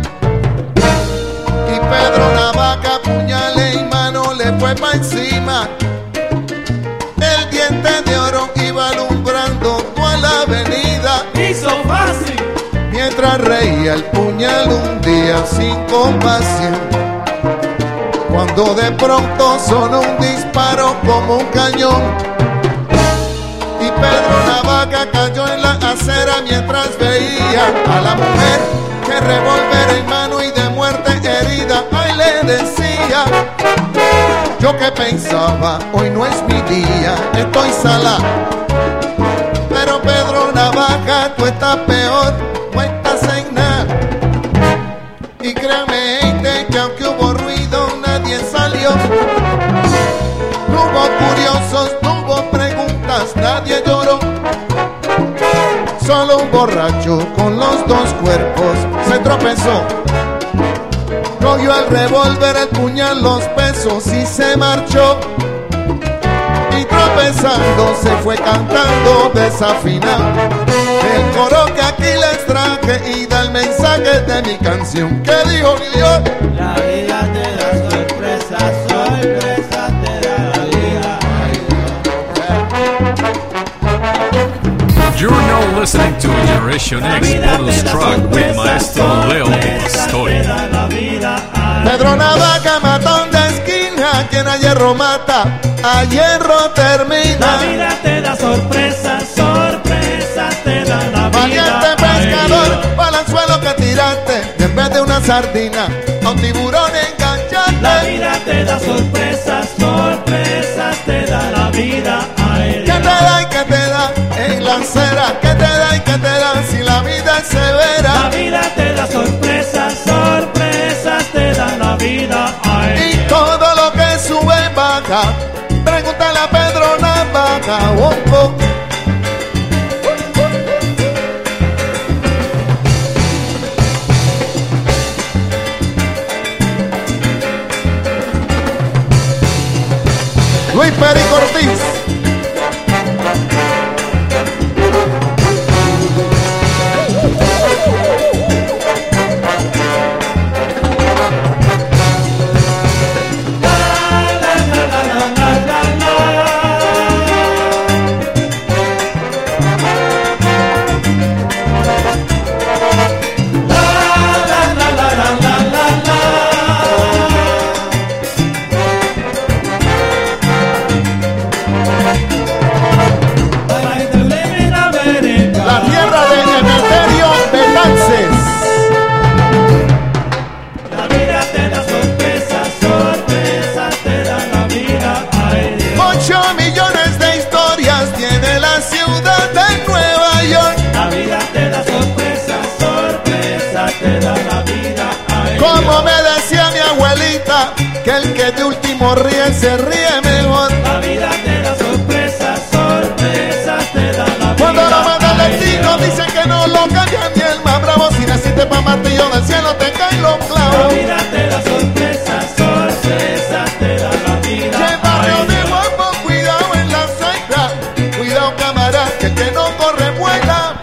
Pedro Navaja, puñale y mano le fue pa' encima. El diente de oro iba alumbrando toda la avenida. Hizo fácil. Mientras reía el puñal un día sin compasión. Cuando de pronto sonó un disparo como un cañón. Y Pedro Navaja cayó en la acera mientras veía a la mujer que revólver en mano y de. Decía. Yo que pensaba, hoy no es mi día, estoy sala. Pero Pedro Navaja, tú estás peor, no estás en nada. Y créame, gente, que aunque hubo ruido, nadie salió. No hubo curiosos, no hubo preguntas, nadie lloró. Solo un borracho con los dos cuerpos se tropezó. Cogió el revólver, el puñal, los pesos y se marchó. Y tropezando se fue cantando desafinado. El coro que aquí les traje y da el mensaje de mi canción. ¿Qué dijo Dios? La vida te da sorpresas, sorpresas You're now listening to Generation X bonus track with Maestro Leo Pastori. Pedro Navaja, matón de esquina, quien a hierro mata, a hierro termina. La vida te da sorpresas, sorpresas te da la vida. Valiente pescador, para el anzuelo que tiraste, y en vez de una sardina, a un tiburón enganchaste. La vida te da sorpresas, sorpresas en la acera? ¿Qué te da y qué te da si la vida es severa? La vida te da sorpresas, sorpresas te da la vida. Ay, Y todo lo que sube baja, pregúntale a Pedro Navaja. Oh, oh. Luis Perico Ortiz. que el que de último ríe se ríe mejor. La vida te da sorpresas, sorpresas te da la vida. Cuando la manda destino dicen que no lo cambian ni el más bravo. Si naciste pa' martillo del cielo te caen los clavos. La vida te da sorpresas, sorpresas te da la vida. Y barrio de guapo, cuidado en la sagra. Cuidado camarada, que el que no corre vuela.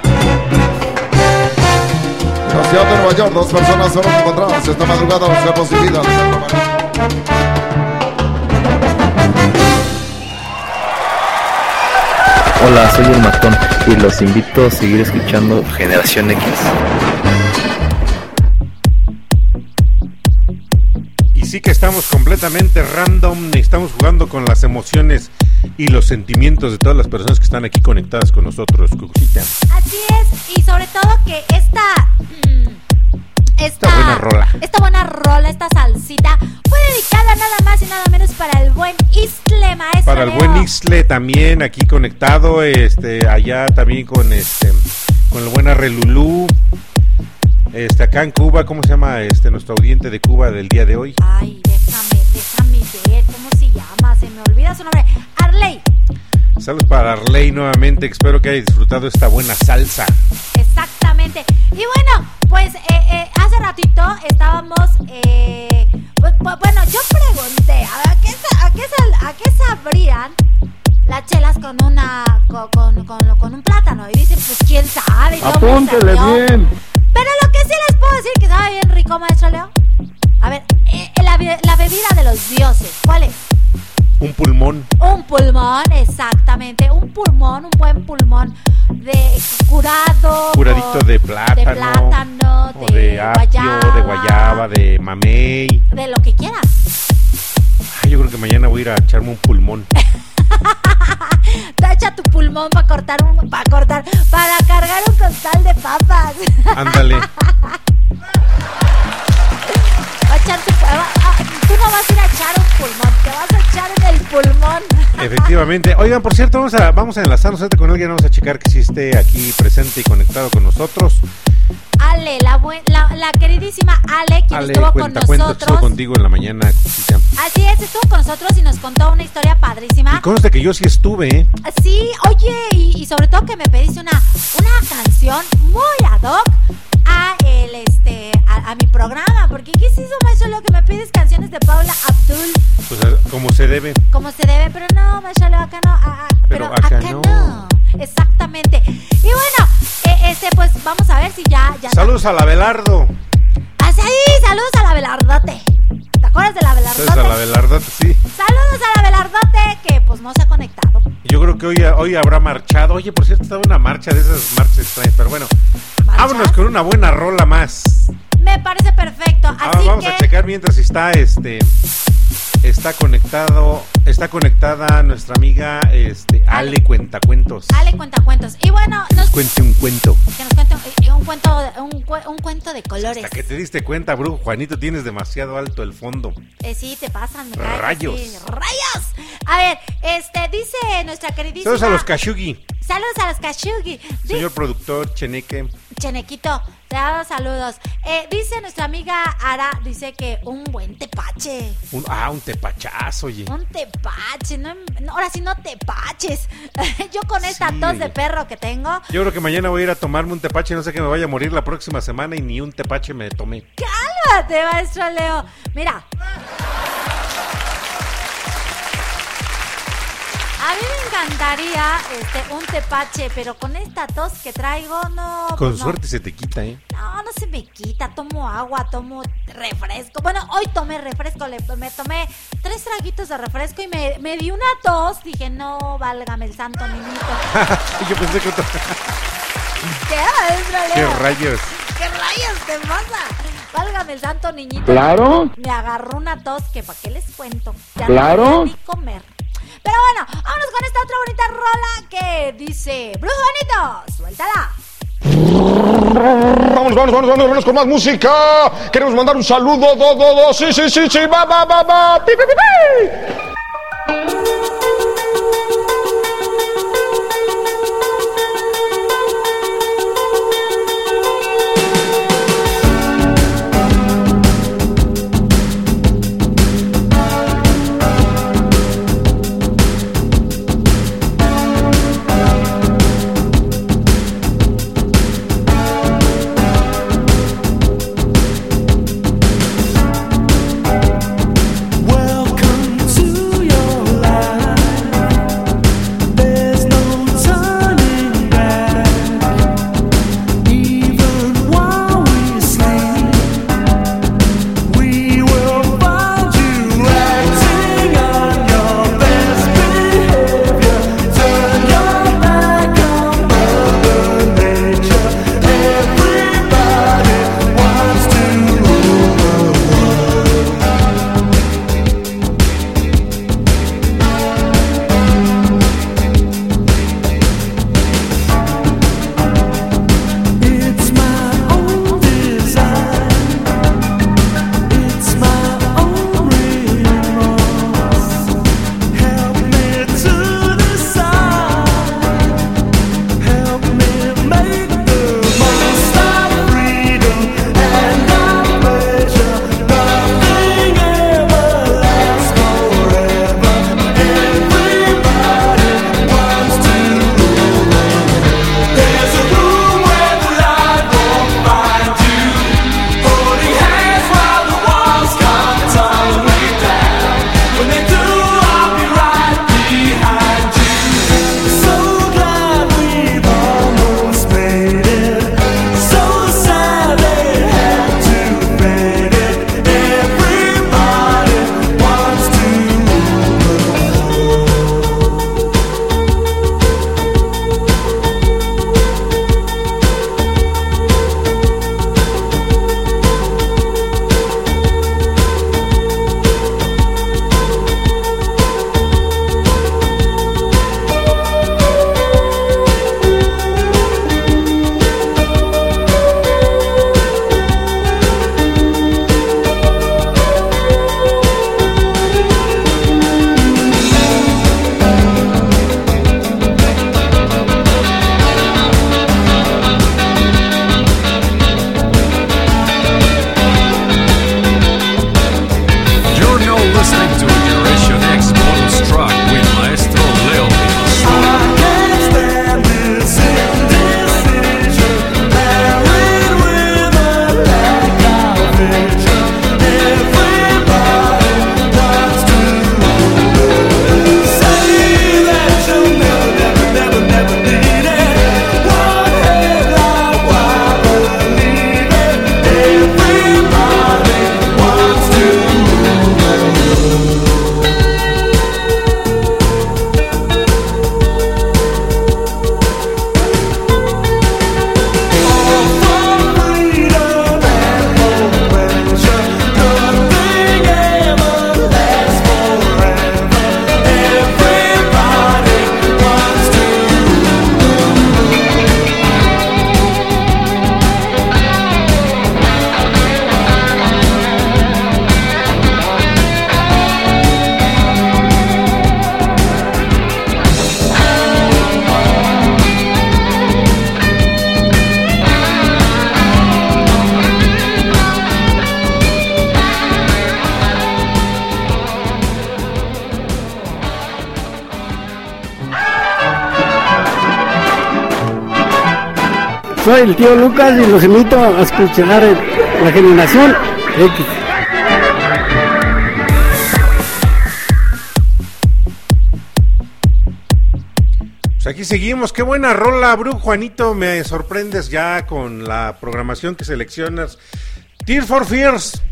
La ciudad Nueva York, dos personas fueron encontradas esta madrugada los cuerpos y vidas. Hola, soy el Matón y los invito a seguir escuchando Generación X. Y sí que estamos completamente random, y estamos jugando con las emociones y los sentimientos de todas las personas que están aquí conectadas con nosotros, Cucucita. Así es, y sobre todo que esta. mm, Esta, Esta buena rola. esta buena rola, esta salsita, dedicada nada más y nada menos para el buen Istle, maestro. Para el buen Ixle también aquí conectado, este, allá también con este, con el buen Arrelulú. Este, acá en Cuba, ¿cómo se llama este nuestro audiente de Cuba del día de hoy? Ay, déjame, déjame ver cómo se llama, se me olvida su nombre. Arley, Saludos para Arley nuevamente, espero que haya disfrutado esta buena salsa. exactamente. Y bueno, pues eh, eh, hace ratito estábamos. Eh, bu- bueno, yo pregunté, a ver, ¿a qué, a qué sal- a qué sabrían las chelas con una co- con, con- con un plátano? Y dicen, pues quién sabe. Apúntele bien. Pero lo que sí les puedo decir que sabe bien rico, maestro Leo. A ver, eh, la, be- la bebida de los dioses, ¿cuál es? Un pulmón. Un pulmón, exactamente. Un pulmón, un buen pulmón de curado. Curadito de plátano. De plátano, o de apio, de guayaba, de mamey. De lo que quieras. Ay, yo creo que mañana voy a ir a echarme un pulmón. Te echa tu pulmón para cortar un. Para cortar. Para cargar un costal de papas. Ándale. Va a echar tu- ah, tú no vas a ir a echar un pulmón, te vas a echar en el pulmón. Efectivamente. Oigan, por cierto, vamos a, vamos a enlazarnos con alguien, vamos a checar que sí esté aquí presente y conectado con nosotros. Ale, la, buen- la, la queridísima Ale, quien Ale, estuvo con cuenta, cuenta, estuvo nosotros. contigo en la mañana. Así es, estuvo con nosotros y nos contó una historia padrísima. Y consta que yo sí estuve, ¿eh? Sí, oye, y, y sobre todo que me pediste una, una canción muy ad hoc a el este a, a mi programa, porque ¿qué es eso, maestro? Lo que me pides canciones de Paula Abdul, Pues como se debe. como se debe, pero no, Leo, acá no, ah, ah, Pero pero, acá acá, no. no. Exactamente. Y bueno, eh, este pues vamos a ver si ya ya Saludos a la Belardo. Así, saludos a la Velardote. ¿Te acuerdas de la Velardote? Saludos a la Belardo, sí. Saludos a la Velardote que pues no se ha conectado. Yo creo que hoy, hoy habrá marchado. Oye, por cierto, estaba una marcha de esas marchas extrañas, pero bueno. Vámonos con una buena rola más. Me parece perfecto. Así vamos que a checar mientras está este está conectado, está conectada nuestra amiga este Ale Cuentacuentos. Ale cuenta cuentos. Y bueno, nos, Cuente un cuento. que nos cuente un, un cuento, de- un, cue- un cuento de colores. Hasta que te diste cuenta, brujo Juanito, tienes demasiado alto el fondo. Eh, sí, te pasan, me cae que Rayos. sí. ¡Rayos! A ver, este, dice nuestra queridísima... Saludos a los Kashugi, Saludos a los Kashugi. Señor productor Cheneque. Chenequito, te damos saludos. Eh, dice nuestra amiga Ara, dice que un buen tepache. Un, ah, un tepachazo, oye. Un tepache, no, no, ahora sí no tepaches. Yo con esta Sí, tos de perro que tengo, Yo creo que mañana voy a ir a tomarme un tepache, no sé que me vaya a morir la próxima semana y ni un tepache me tomé. cálmate, maestro Leo. Mira. A mí me encantaría este, un tepache, pero con esta tos que traigo, no. Con pues no. suerte se te quita, ¿eh? No, no se me quita. Tomo agua, tomo refresco. Bueno, hoy tomé refresco. le- me tomé tres traguitos de refresco y me, me di una tos. Dije, no, válgame el santo niñito. Yo pensé que... otro- ¿Qué, ¡Qué rayos! ¿Qué rayos te pasa? Válgame el santo niñito. Claro. Me agarró una tos que para qué les cuento. Ya Claro. no ni comer. Pero bueno, vámonos con esta otra bonita rola que dice, Brujo Bonito, suéltala. Vamos, vamos, vamos, vamos, vamos con más música. Queremos mandar un saludo, do, do, do. Sí, sí, sí, sí, va, va, va, va. Pi, pi, pi, pi. Soy el tío Lucas y los invito a escuchar la generación X. Pues aquí seguimos, qué buena rola, Bru Juanito, me sorprendes ya con la programación que seleccionas. Tears for Fears.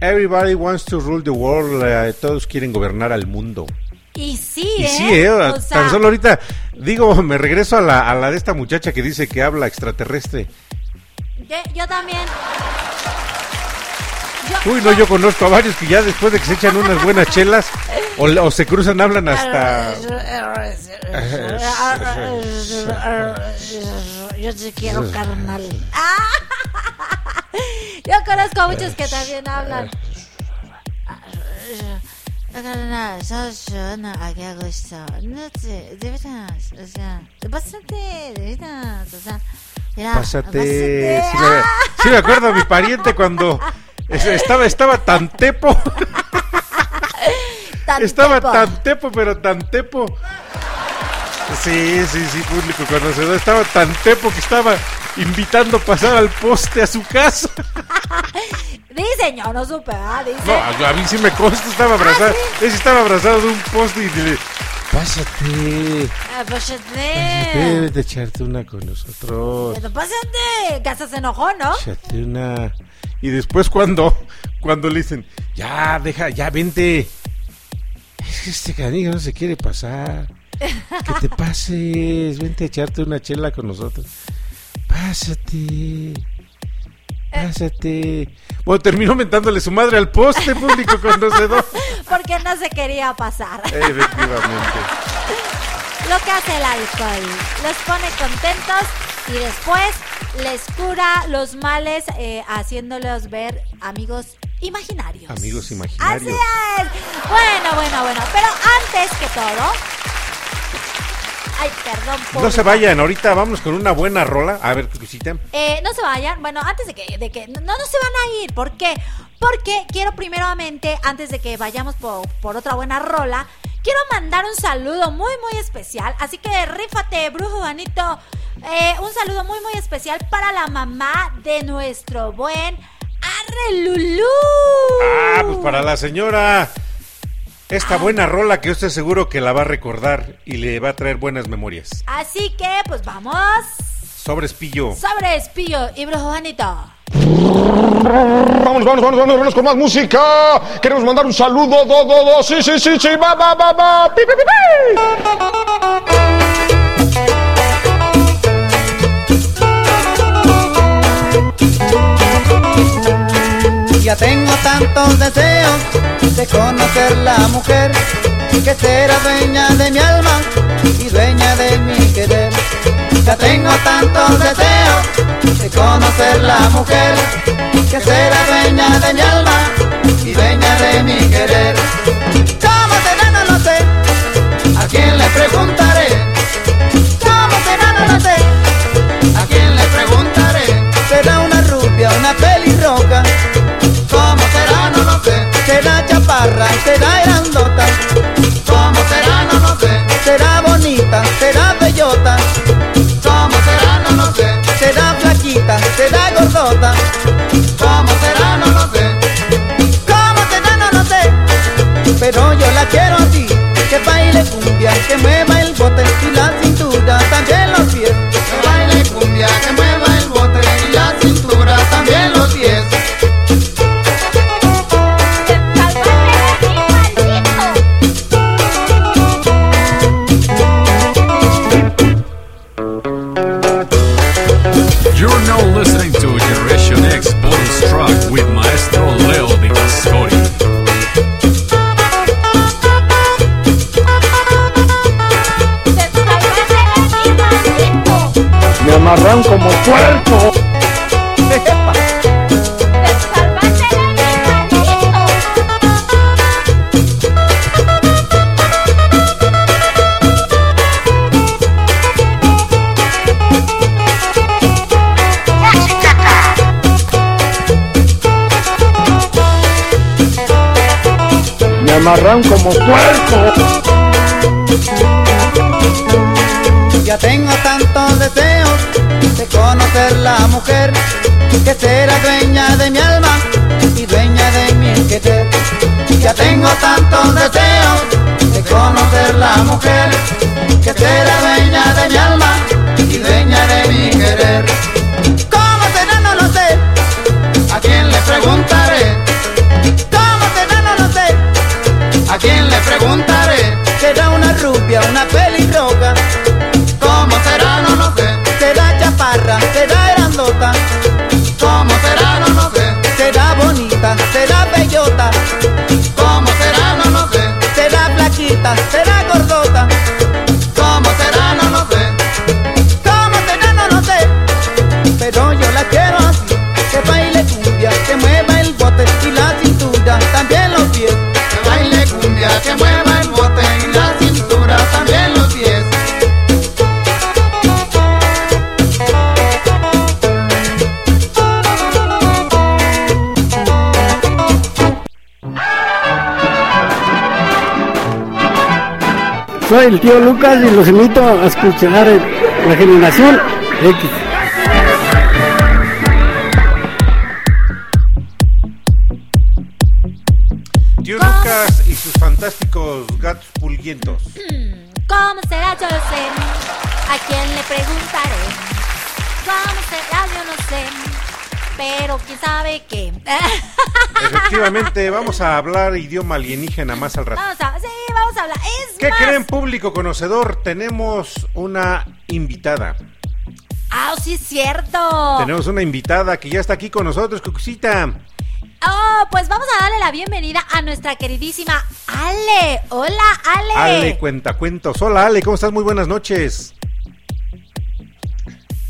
Everybody wants to rule the world, eh, todos quieren gobernar al mundo. Y sí, Y ¿eh? sí, eh, O sea, tan solo ahorita digo, me regreso a la, a la de esta muchacha que dice que habla extraterrestre. Yo, yo también. Uy, no, yo conozco a varios que ya después de que se echan unas buenas chelas o, o se cruzan, hablan hasta... Yo te quiero, carnal. Yo conozco a muchos que también hablan. Pásate. Sí me, sí me acuerdo a mi pariente cuando es- estaba, estaba tan tepo. estaba tepo. tan tepo, pero tan tepo. Sí, sí, sí, público conocedor. Estaba tan tepo que estaba invitando a pasar al poste a su casa. Dice, yo no supe, ¿ah? Dice. No, a, a mí sí me consta, estaba abrazado. Ese estaba abrazado de un poste y le. Pásate. Ah, pásate. Debes de echarte una con nosotros. Pero pásate. Hasta se enojó, ¿no? Échate una. Y después cuando, cuando le dicen, ya, deja, ya, vente. Es que este canijo no se quiere pasar. Que te pases, vente a echarte una chela con nosotros. Pásate. Pásate. Bueno, terminó mentándole su madre al poste público conocedor. Porque no se quería pasar. Efectivamente. Lo que hace el alcohol. Los pone contentos y después les cura los males eh, haciéndolos ver amigos imaginarios. Amigos Así imaginarios. es. Bueno, bueno, bueno. Pero antes que todo. Ay, perdón. No por- se vayan, ahorita vamos con una buena rola. A ver, cosita. Eh, no se vayan. Bueno, antes de que, de que. No, no se van a ir. ¿Por qué? Porque quiero primeramente, antes de que vayamos por, por otra buena rola, quiero mandar un saludo muy, muy especial. Así que rífate, brujo Juanito. Eh, un saludo muy, muy especial para la mamá de nuestro buen Arre Lulú. Ah, pues para la señora. Esta buena rola que usted seguro que la va a recordar y le va a traer buenas memorias. Así que, pues vamos. Sobre espillo. Sobre espillo y brujo Juanito. Vamos, vamos, vamos, vamos, vamos con más música. Queremos mandar un saludo, do, do, do. Sí, sí, sí, sí, va, va, va, va. Pi, pi, pi, Ya tengo tantos deseos de conocer la mujer que será dueña de mi alma y dueña de mi querer. Ya tengo tantos deseos de conocer la mujer que será dueña de mi alma y dueña de mi querer. ¿Cómo será? No lo sé. ¿A quién le preguntaré? ¿Cómo será? No lo sé. Será grandota. ¿Cómo será? No lo sé. Será bonita, será bellota. ¿Cómo será? No lo sé. Será flaquita, será gordota. ¿Cómo será? No lo sé. ¿Cómo será? No lo sé. Pero yo la quiero así. Que baile cumbia, que mueva Me amarran como puerco. Me amarran como puerco. Ya tengo tantos conocer la mujer que será dueña de mi alma y dueña de mi querer. Ya tengo tantos deseos de conocer la mujer que será dueña de mi alma y dueña de mi querer. ¿Cómo será? No lo sé. ¿A quién le preguntaré? ¿Cómo será? No lo sé. ¿A quién le preguntaré? Será una rubia, una pelirroja. Soy el tío Lucas y los invito a escuchar la generación X. Tío Lucas y sus fantásticos gatos pulguientos. ¿Cómo será? Yo no sé. ¿A quién le preguntaré? ¿Cómo será? Yo no sé. Pero quién sabe qué. Efectivamente, vamos a hablar idioma alienígena más al rato. Vamos ¿Qué más- creen, público conocedor? Tenemos una invitada. Ah, sí es cierto. Tenemos una invitada que ya está aquí con nosotros, Cucucita. Oh, pues vamos a darle la bienvenida a nuestra queridísima Ale. Hola, Ale. Ale, cuenta cuentos. Hola, Ale, ¿cómo estás? Muy buenas noches.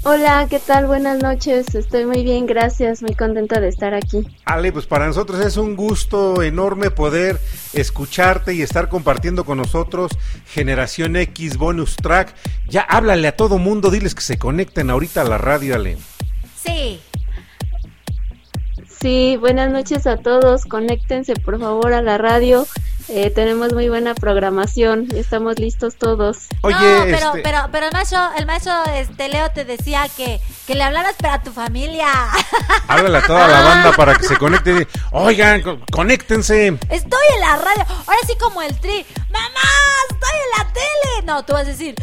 Hola, ¿qué tal? Buenas noches. Estoy muy bien, gracias. Muy contenta de estar aquí. Ale, pues para nosotros es un gusto enorme poder escucharte y estar compartiendo con nosotros Generación X Bonus Track. Ya háblale a todo mundo, diles que se conecten ahorita a la radio, Ale. Sí. Sí, buenas noches a todos. Conéctense por favor a la radio. Eh, tenemos muy buena programación y estamos listos todos. Oye, no, pero, este- pero, pero el maestro, el maestro este, Leo te decía que, que le hablaras para tu familia. Háblale a toda la banda para que se conecte. Oigan, co- conéctense. Estoy en la radio. Ahora sí como el tri. Mamá, estoy en la tele. No, tú vas a decir,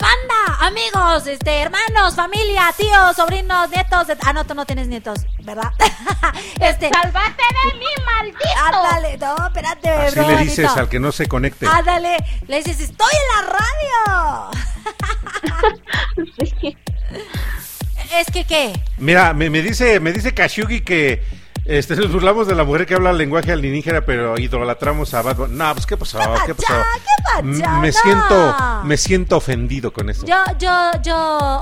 banda, amigos, este, hermanos, familia, tíos, sobrinos, nietos. et- Ah, no, tú no tienes nietos, ¿verdad? este. ¡Salvate de mí, maldito! Ándale, no, espérate, Así bro, le dices bonito. al que no se conecte. Ándale, le dices, estoy en la radio. Es que, ¿qué? Mira, me, me dice, me dice Kashugi que este, nos burlamos de la mujer que habla lenguaje alienígena, pero idolatramos a Bad Bunny. No, pues qué pasó, qué pasó. ¿Qué M- pasó? Me siento, me siento ofendido con eso. Yo, yo, yo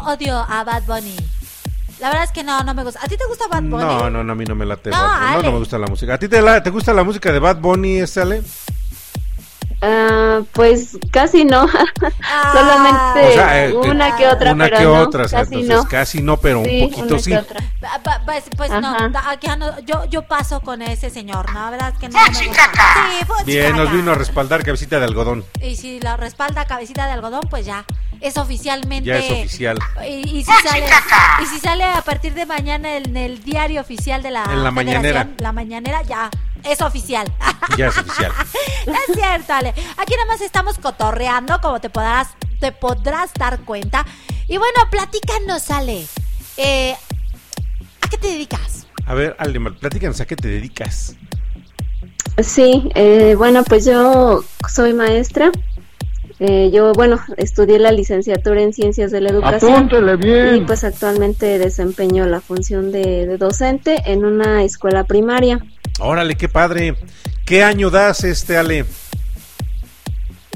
odio a Bad Bunny. La verdad es que no, no me gusta. ¿A ti te gusta Bad Bunny? No, no, no, a mí no me late. No, Bad Bunny. no, me gusta la música. ¿A ti te, la- te gusta la música de Bad Bunny, Ale? Ah, pues casi no. Solamente O sea, eh, una que otra, Una pero que no, otra, casi entonces no. casi no, pero Sí, un poquito una sí. que otra. Pa- pa- Pues, pues no, yo, yo paso con ese señor, ¿no? La verdad es que no. Sí. Bien, nos vino a respaldar cabecita de algodón. Y si la respalda cabecita de algodón, pues ya es oficialmente. Ya es oficial. Y, y si sale, y si sale a partir de mañana en el diario oficial de la En la mañanera. La mañanera ya es oficial. Ya es oficial. No es cierto, Ale. Aquí nada más estamos cotorreando, como te podrás, te podrás dar cuenta. Y bueno, platícanos, Ale. Eh, ¿A qué te dedicas? A ver, Ale, platícanos a qué te dedicas. Sí, eh, bueno, pues yo soy maestra. Eh, yo, bueno, estudié la licenciatura en Ciencias de la Educación. Apúntele bien. Y pues actualmente desempeño la función de, de docente en una escuela primaria. Órale, qué padre. ¿Qué año das, este, Ale?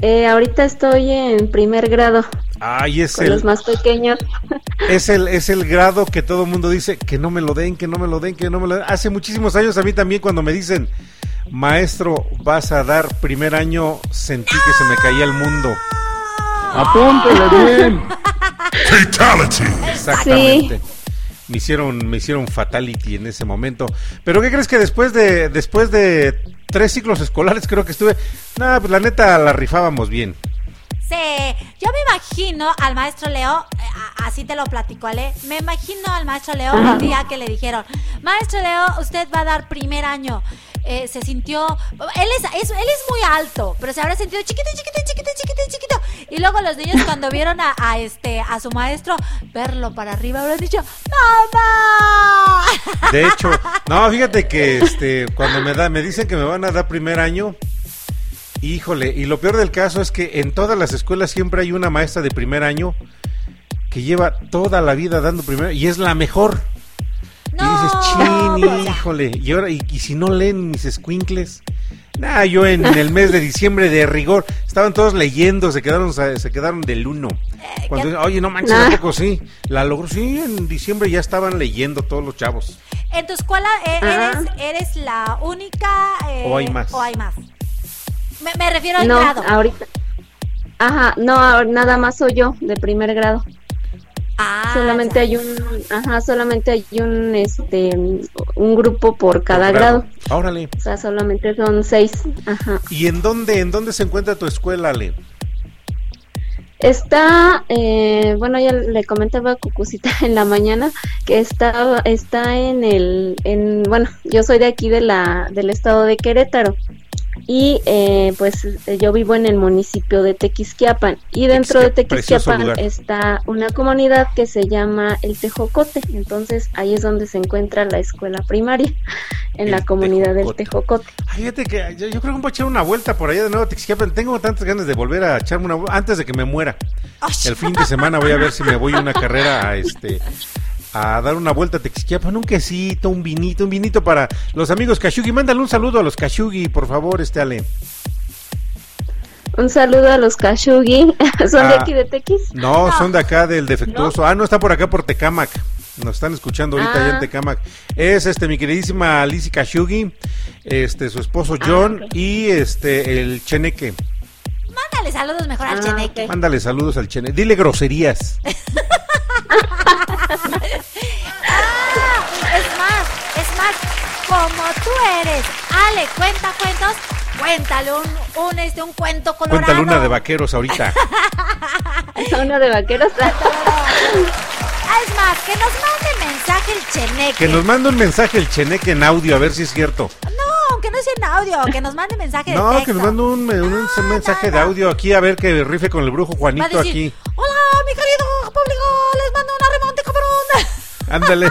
Eh, ahorita estoy en primer grado Ay, es con los el, más pequeños. es el, es el grado que todo el mundo dice que no me lo den, que no me lo den, que no me lo den. Hace muchísimos años a mí también cuando me dicen, maestro, vas a dar primer año, sentí que se me caía el mundo. Apúntele bien. Fatality. Exactamente. Me hicieron, me hicieron fatality en ese momento. Pero ¿qué crees que después de, después de tres ciclos escolares creo que estuve, nada, pues la neta la rifábamos bien. Sí, yo me imagino al maestro Leo eh, así te lo platico, Ale. Me imagino al maestro Leo el día que le dijeron, maestro Leo, usted va a dar primer año. Eh, se sintió, él es, él es muy alto, pero se habrá sentido chiquito, chiquito, chiquito, chiquito, chiquito. Y luego los niños cuando vieron a, a este, a su maestro verlo para arriba, habrán dicho, ¡Mamá! De hecho, no, fíjate que este cuando me da me dicen que me van a dar primer año, híjole, y lo peor del caso es que en todas las escuelas siempre hay una maestra de primer año que lleva toda la vida dando primer y es la mejor. Y dices, chin, híjole, y ahora y, y si no leen mis squinkles. Nah, yo en el mes de diciembre de rigor estaban todos leyendo, se quedaron se quedaron del uno. Cuando, oye, no manches, Nah. ¿a poco sí? La logró, sí, en diciembre ya estaban leyendo todos los chavos. En tu escuela eh, eres, eres la única. eh, ¿O hay más? O hay más. Me, me refiero al No, grado. ahorita. Ajá, no, nada más soy yo de primer grado. Ah, solamente hay un, ajá, solamente hay un, este, un grupo por cada Por grado. Órale. O sea, solamente son seis. Ajá. ¿Y en dónde, en dónde se encuentra tu escuela, Ale? Está, eh, bueno, ya le comentaba a Cucucita en la mañana que está, está en el, en, bueno, yo soy de aquí de la, del estado de Querétaro y eh, pues eh, yo vivo en el municipio de Tequisquiapan y dentro de Tequisquiapan, está una comunidad que se llama el Tejocote, entonces ahí es donde se encuentra la escuela primaria, en la comunidad del Tejocote. Ay, Fíjate que yo, yo creo que voy a echar una vuelta por allá de nuevo a Tequisquiapan. Tengo tantas ganas de volver a echarme una vuelta antes de que me muera. El fin de semana voy a ver si me voy a una carrera a este a dar una vuelta a Tequisquiapan, un quesito, un vinito, un vinito para los amigos Kashugi. Mándale un saludo a los Kashugi, por favor, este Ale. Un saludo a los Kashugi, son de Ah, aquí de Tequis. No, son de acá del defectuoso. Ah, no, está por acá por Tecamac. Nos están escuchando ahorita allá en Ah. Tecamac. Es este mi queridísima Lizzy Kashugi, este su esposo Ah, John y este el Cheneque. Mándale saludos mejor Ah, al Cheneque. Mándale saludos al Cheneque. Dile groserías. Ah, es más, es más, como tú eres, Ale, cuenta cuentos, cuéntale un, un, este, un cuento colorado. Cuéntale una de vaqueros ahorita. Uno de vaqueros. Ah, es más, que nos mande mensaje el Cheneque. Que nos mande un mensaje el Cheneque en audio, a ver si es cierto. No, que no sea en audio, que nos mande mensaje de No, texto. que nos mande un, un mensaje de audio aquí, a ver que rife con el brujo Va a Juanito decir, aquí. Hola, mi querido público, les mando una remonte, cabrón. Ándale.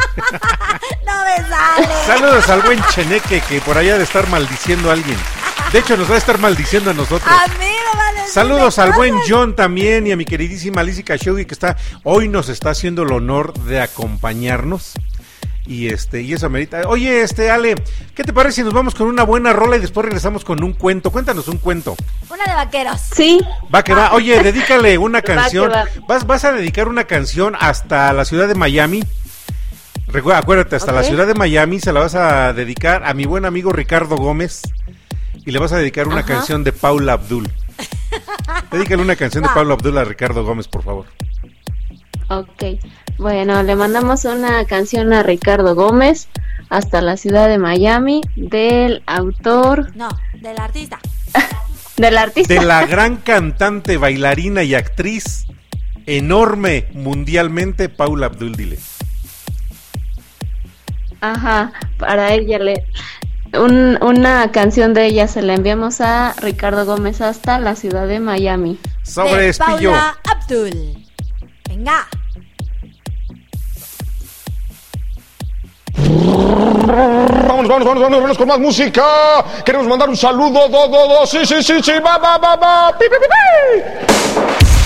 no me sale. Saludos al buen Cheneque que por allá de estar maldiciendo a alguien. De hecho, nos va a estar maldiciendo a nosotros. A mí me va a decir Saludos de al buen. John también y a mi queridísima Lizzy Khashoggi que está hoy nos está haciendo el honor de acompañarnos. Y este y eso amerita. Oye, este Ale, ¿qué te parece si nos vamos con una buena rola y después regresamos con un cuento? Cuéntanos un cuento. Una de vaqueros. Sí. Va que va. Oye, dedícale una canción. va. Vas vas a dedicar una canción hasta la ciudad de Miami. Recuerda, acuérdate, hasta la ciudad de Miami se la vas a dedicar a mi buen amigo Ricardo Gómez y le vas a dedicar una Ajá. canción de Paula Abdul. Dedícale una canción de. Paula Abdul a Ricardo Gómez, por favor. Ok, bueno, le mandamos una canción a Ricardo Gómez hasta la ciudad de Miami del autor, No, del artista. del artista. De la gran cantante, bailarina y actriz enorme mundialmente, Paula Abdul, dile. Ajá, para ella le un- una canción de ella se la enviamos a Ricardo Gómez hasta la ciudad de Miami. Sobre de. Paula Abdul. Venga. Vamos, vamos, vamos, vamos, vamos con más música. Queremos mandar un saludo, do, do, do, sí, sí, sí, sí, va, va, va, va, pi, pi, pi,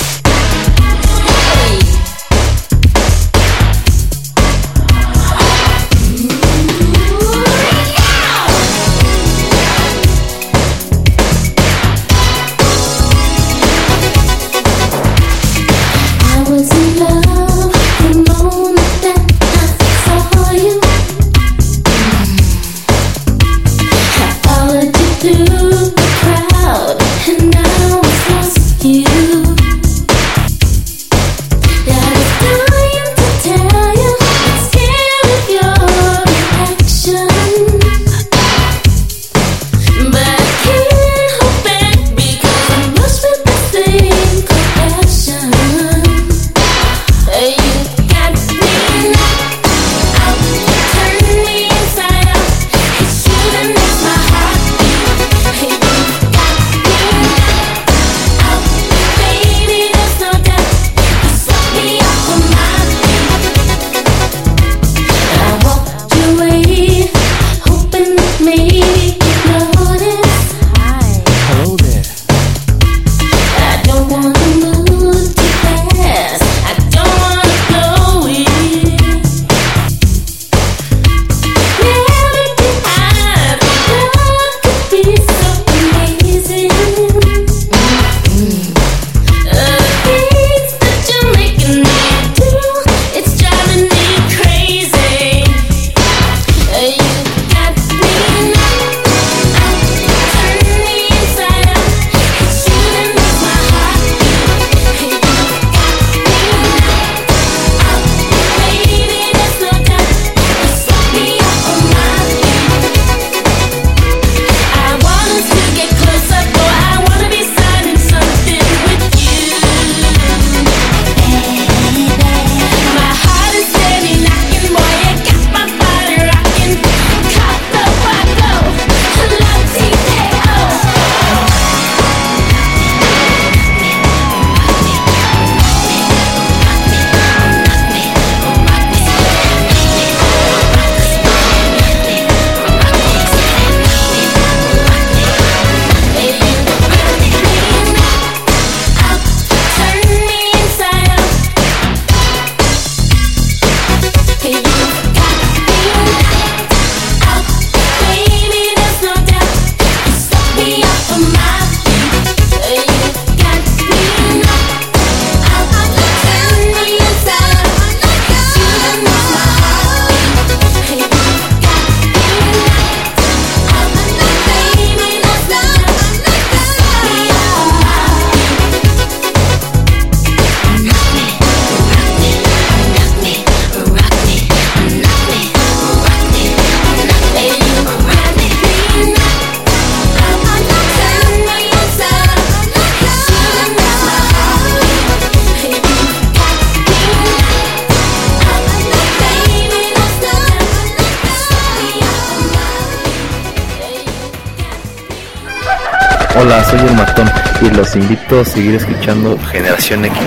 seguir escuchando Generación X.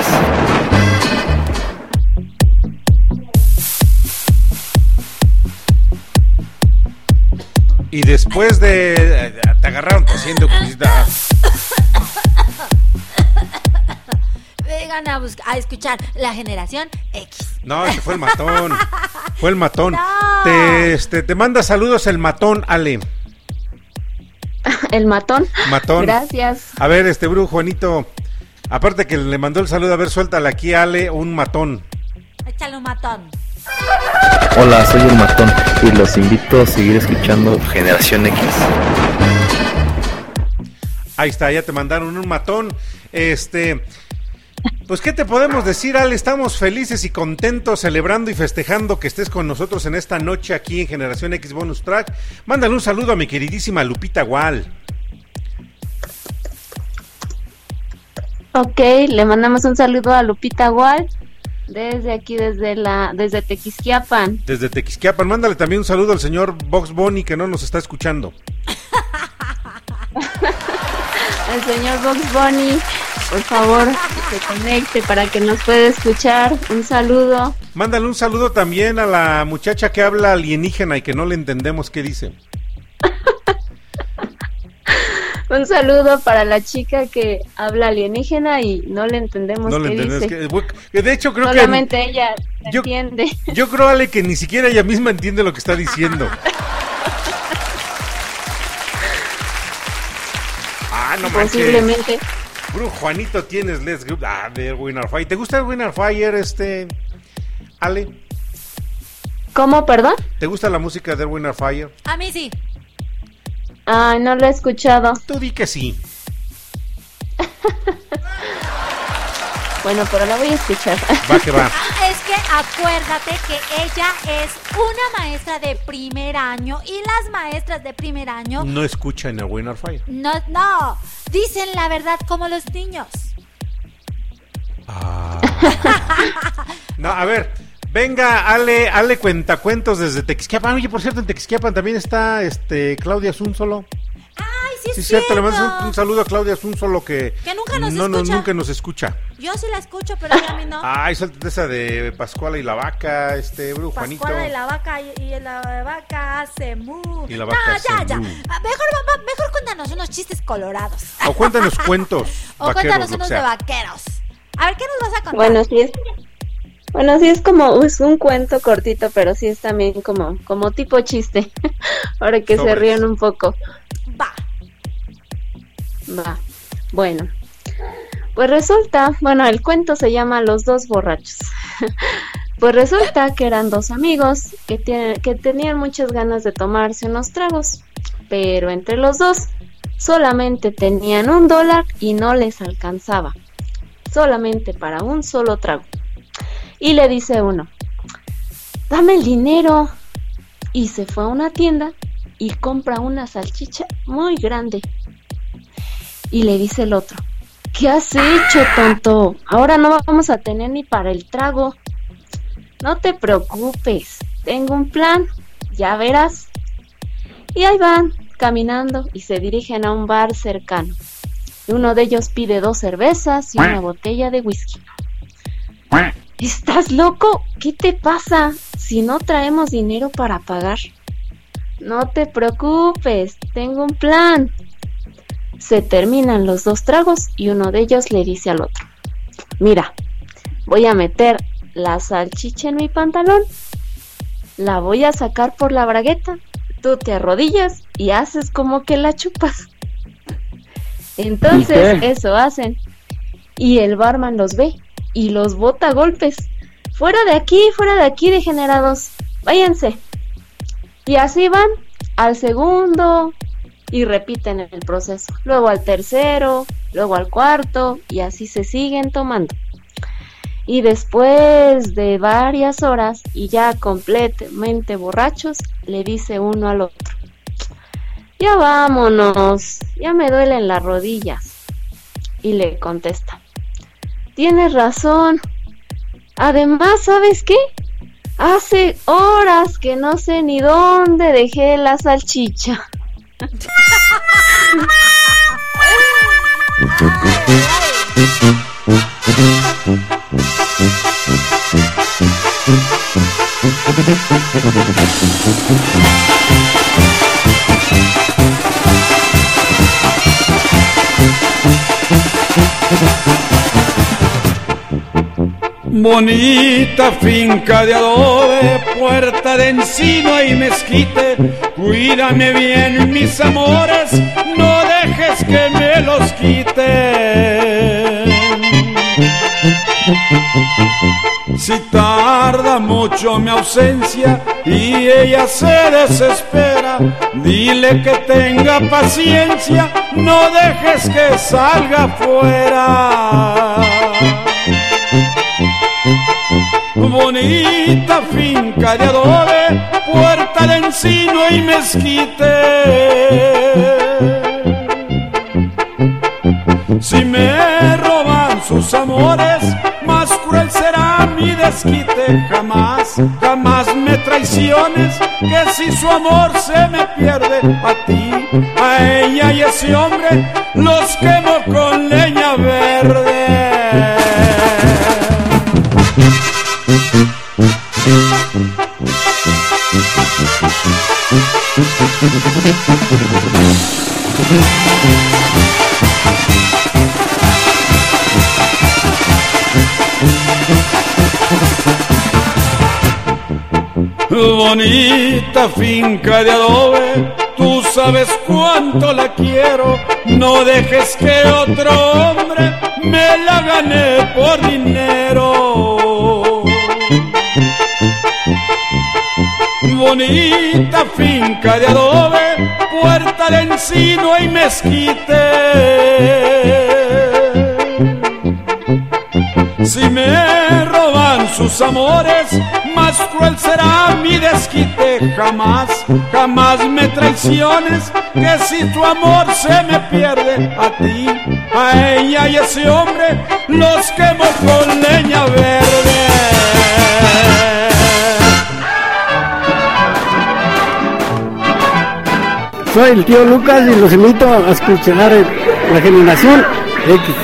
Y después de. Te agarraron tosiendo, Cuquisita. Vengan a, buscar, a escuchar la generación X. No, ese fue el matón. Fue el matón. No. Te, este, te manda saludos el matón, Ale. El matón. Matón. Gracias. A ver, este brujo, Juanito. Aparte que le mandó el saludo, a ver, suéltale aquí Ale un matón. Échale un matón. Hola, soy el matón y los invito a seguir escuchando Generación X. Ahí está, ya te mandaron un matón. Este, pues qué te podemos decir, Ale, estamos felices y contentos celebrando y festejando que estés con nosotros en esta noche aquí en Generación X Bonus Track. Mándale un saludo a mi queridísima Lupita Gual. Ok, le mandamos un saludo a Lupita Wall desde aquí, desde la, desde Tequisquiapan. Desde Tequisquiapan, mándale también un saludo al señor Box Bunny que no nos está escuchando. El señor Box Bunny, por favor, que se conecte para que nos pueda escuchar. Un saludo. Mándale un saludo también a la muchacha que habla alienígena y que no le entendemos qué dice. Un saludo para la chica que habla alienígena y no le entendemos No le qué entendemos dice. que de hecho creo Solamente ella Yo- entiende. que yo creo Ale que ni siquiera ella misma entiende lo que está diciendo. Ah, no manches. Posiblemente. Bru, Juanito tienes Let's Go. Ah, de Winner Fire. ¿Te gusta el Winner Fire, este Ale? ¿Cómo, perdón? ¿Te gusta la música de Winner Fire? A mí sí. Ay, no lo he escuchado. Tú di que sí. Bueno, pero la voy a escuchar. Va que va. Ah, Es que acuérdate que ella es una maestra de primer año y las maestras de primer año No escucha en el Winner Fire. no, no, dicen la verdad como los niños. No, a ver. Venga, Ale, Ale cuentacuentos desde Tequisquiapan. Oye, por cierto, en Tequisquiapan también está este Claudia Zunzolo. Ay, sí, Sí, es cierto, le mandas un, un saludo a Claudia Zunzolo que, Que nunca nos no, no, escucha. nunca nos escucha. Yo sí la escucho, pero ella a mí no. Ay, suéltate esa de Pascuala y la vaca, este, Bru, Juanito. Pascuala y la vaca y, y la vaca hace mu. Y la vaca no, hace ya, ya. mu. Ah, Mejor, mamá, mejor cuéntanos unos chistes colorados. O cuéntanos cuentos. O vaqueros, cuéntanos lo que unos de vaqueros. A ver, ¿qué nos vas a contar? Bueno, sí es. Bueno, sí es como es un cuento cortito, pero sí es también como como tipo chiste, para que se rían un poco. Va. Va. Bueno. Pues resulta, bueno, el cuento se llama Los dos borrachos. pues resulta que eran dos amigos que, tienen, que tenían muchas ganas de tomarse unos tragos, pero entre los dos solamente tenían un dólar y no les alcanzaba, solamente para un solo trago. Y le dice uno, dame el dinero. Y se fue a una tienda y compra una salchicha muy grande. Y le dice el otro, ¿qué has hecho, tonto? Ahora no vamos a tener ni para el trago. No te preocupes, tengo un plan, ya verás. Y ahí van, caminando, y se dirigen a un bar cercano. Uno de ellos pide dos cervezas y una botella de whisky. ¿Estás loco? ¿Qué te pasa? Si no traemos dinero para pagar. No te preocupes, tengo un plan. Se terminan los dos tragos y uno de ellos le dice al otro, mira, voy a meter la salchicha en mi pantalón, la voy a sacar por la bragueta, tú te arrodillas y haces como que la chupas. Entonces eso hacen y el barman los ve y los bota a golpes. Fuera de aquí, fuera de aquí, degenerados, váyanse. Y así van al segundo y repiten el proceso. Luego al tercero, luego al cuarto y así se siguen tomando. Y después de varias horas y ya completamente borrachos, le dice uno al otro. Ya vámonos, ya me duelen las rodillas. Y le contesta. Tienes razón. Además, ¿sabes qué? Hace horas que no sé ni dónde dejé la salchicha. Bonita finca de adobe, puerta de encino y mezquite. Cuídame bien, mis amores, no dejes que me los quiten. Si tarda mucho mi ausencia y ella se desespera, dile que tenga paciencia, no dejes que salga fuera. Bonita finca de adobe, puerta de encino y mezquite. Si me roban sus amores, más cruel será mi desquite. Jamás, jamás me traiciones, que si su amor se me pierde, a ti, a ella y a ese hombre, los quemo con leña verde. Bonita finca de adobe, tú sabes cuánto la quiero, no dejes que otro hombre me la gane por dinero. Bonita finca de adobe, puerta de encino y mezquite. Si me roban sus amores, más cruel será mi desquite. Jamás, jamás me traiciones, que si tu amor se me pierde, a ti, a ella y a ese hombre, los quemo con leña verde. Soy el tío Lucas y los invito a escuchar la generación X.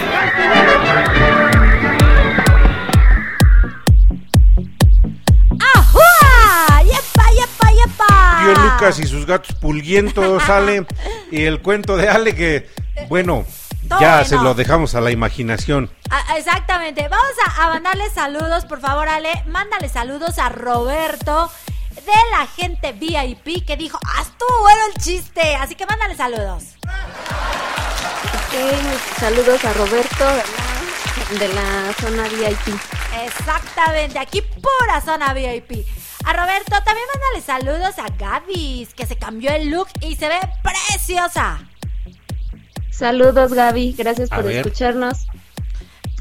¡Ajúa! ¡Yepa, yepa, yepa! Tío Lucas y sus gatos pulguientos sale y el cuento de Ale que, bueno, Todo ya bueno. se lo dejamos a la imaginación. Ah, exactamente. Vamos a, a mandarle saludos, por favor, Ale. Mándale saludos a Roberto de la gente VIP que dijo, ¡Ah, estuvo bueno el chiste! Así que mándale saludos. Ok, saludos a Roberto de la, de la zona VIP. Exactamente, aquí pura zona VIP. A Roberto también mándale saludos a Gaby, que se cambió el look y se ve preciosa. Saludos Gaby, gracias A por ver. escucharnos.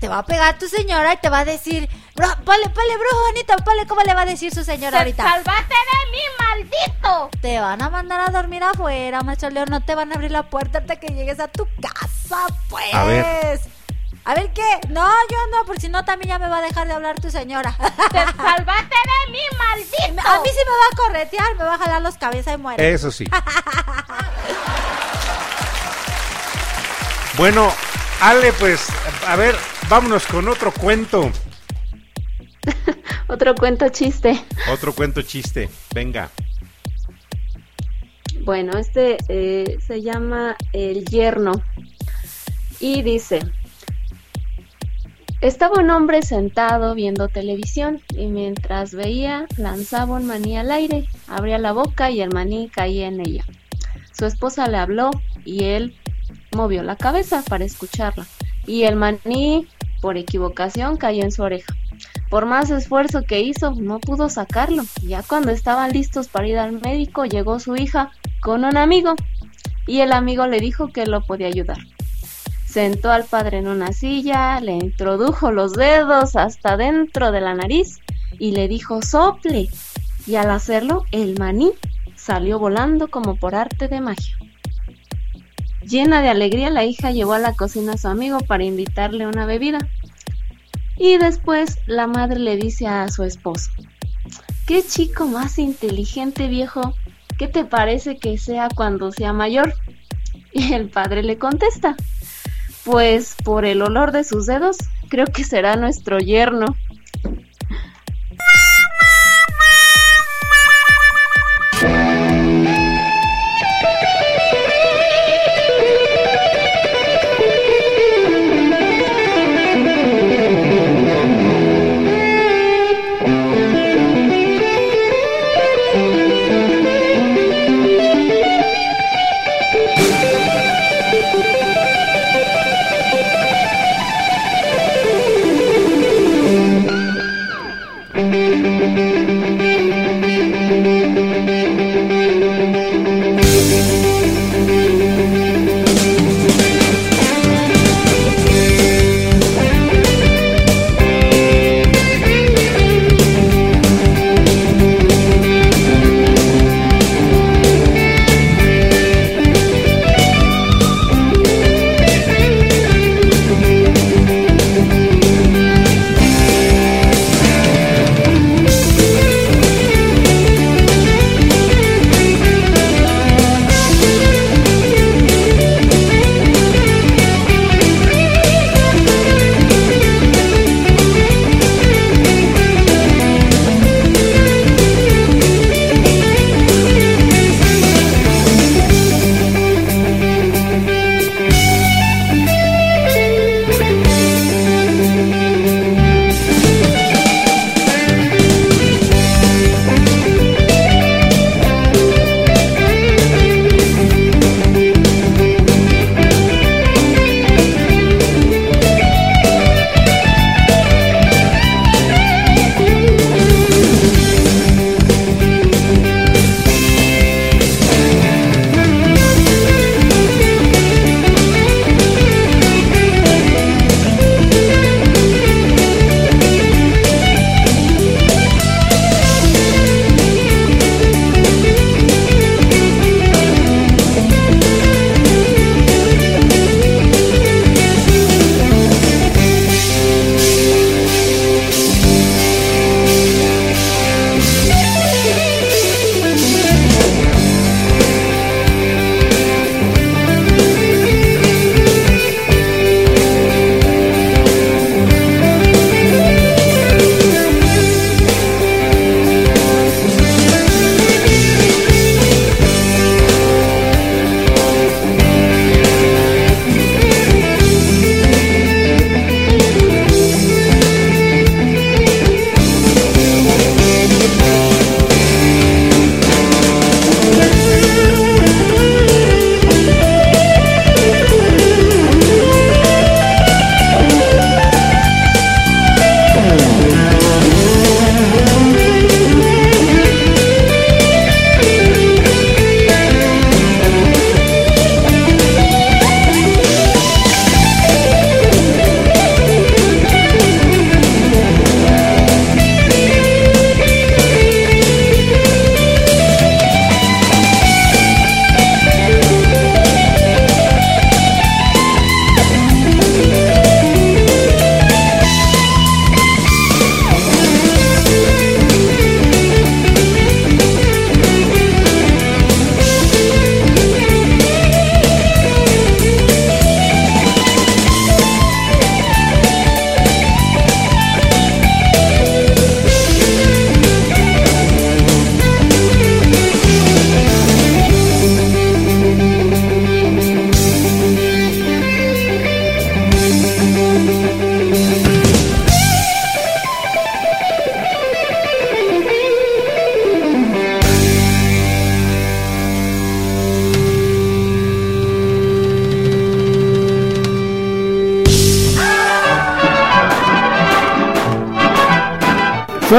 Te va a pegar tu señora y te va a decir, bro, ponle, ponle, brujo bonito, ponle, ¿cómo le va a decir su señora ¡Te ahorita? salvaste de mí, maldito! Te van a mandar a dormir afuera, macho León, no te van a abrir la puerta hasta que llegues a tu casa, pues. A ver. A ver qué. No, yo no, porque si no también ya me va a dejar de hablar tu señora. ¡Te salvaste de mí, maldito! A mí sí me va a corretear, me va a jalar los cabezas y muere. Eso sí. Bueno, Ale, pues, a ver, vámonos con otro cuento. Otro cuento chiste. Otro cuento chiste. Venga. Bueno, este eh, se llama El yerno. Y dice, estaba un hombre sentado viendo televisión y mientras veía lanzaba un maní al aire, abría la boca y el maní caía en ella. Su esposa le habló y él movió la cabeza para escucharla y el maní por equivocación cayó en su oreja. Por más esfuerzo que hizo, no pudo sacarlo. Ya cuando estaban listos para ir al médico, llegó su hija con un amigo y el amigo le dijo que lo podía ayudar. Sentó al padre en una silla, le introdujo los dedos hasta dentro de la nariz y le dijo sople. Y al hacerlo, el maní salió volando como por arte de magia. Llena de alegría, la hija llevó a la cocina a su amigo para invitarle una bebida. Y después la madre le dice a su esposo, ¿qué chico más inteligente viejo? ¿Qué te parece que sea cuando sea mayor? Y el padre le contesta, Pues por el olor de sus dedos, creo que será nuestro yerno.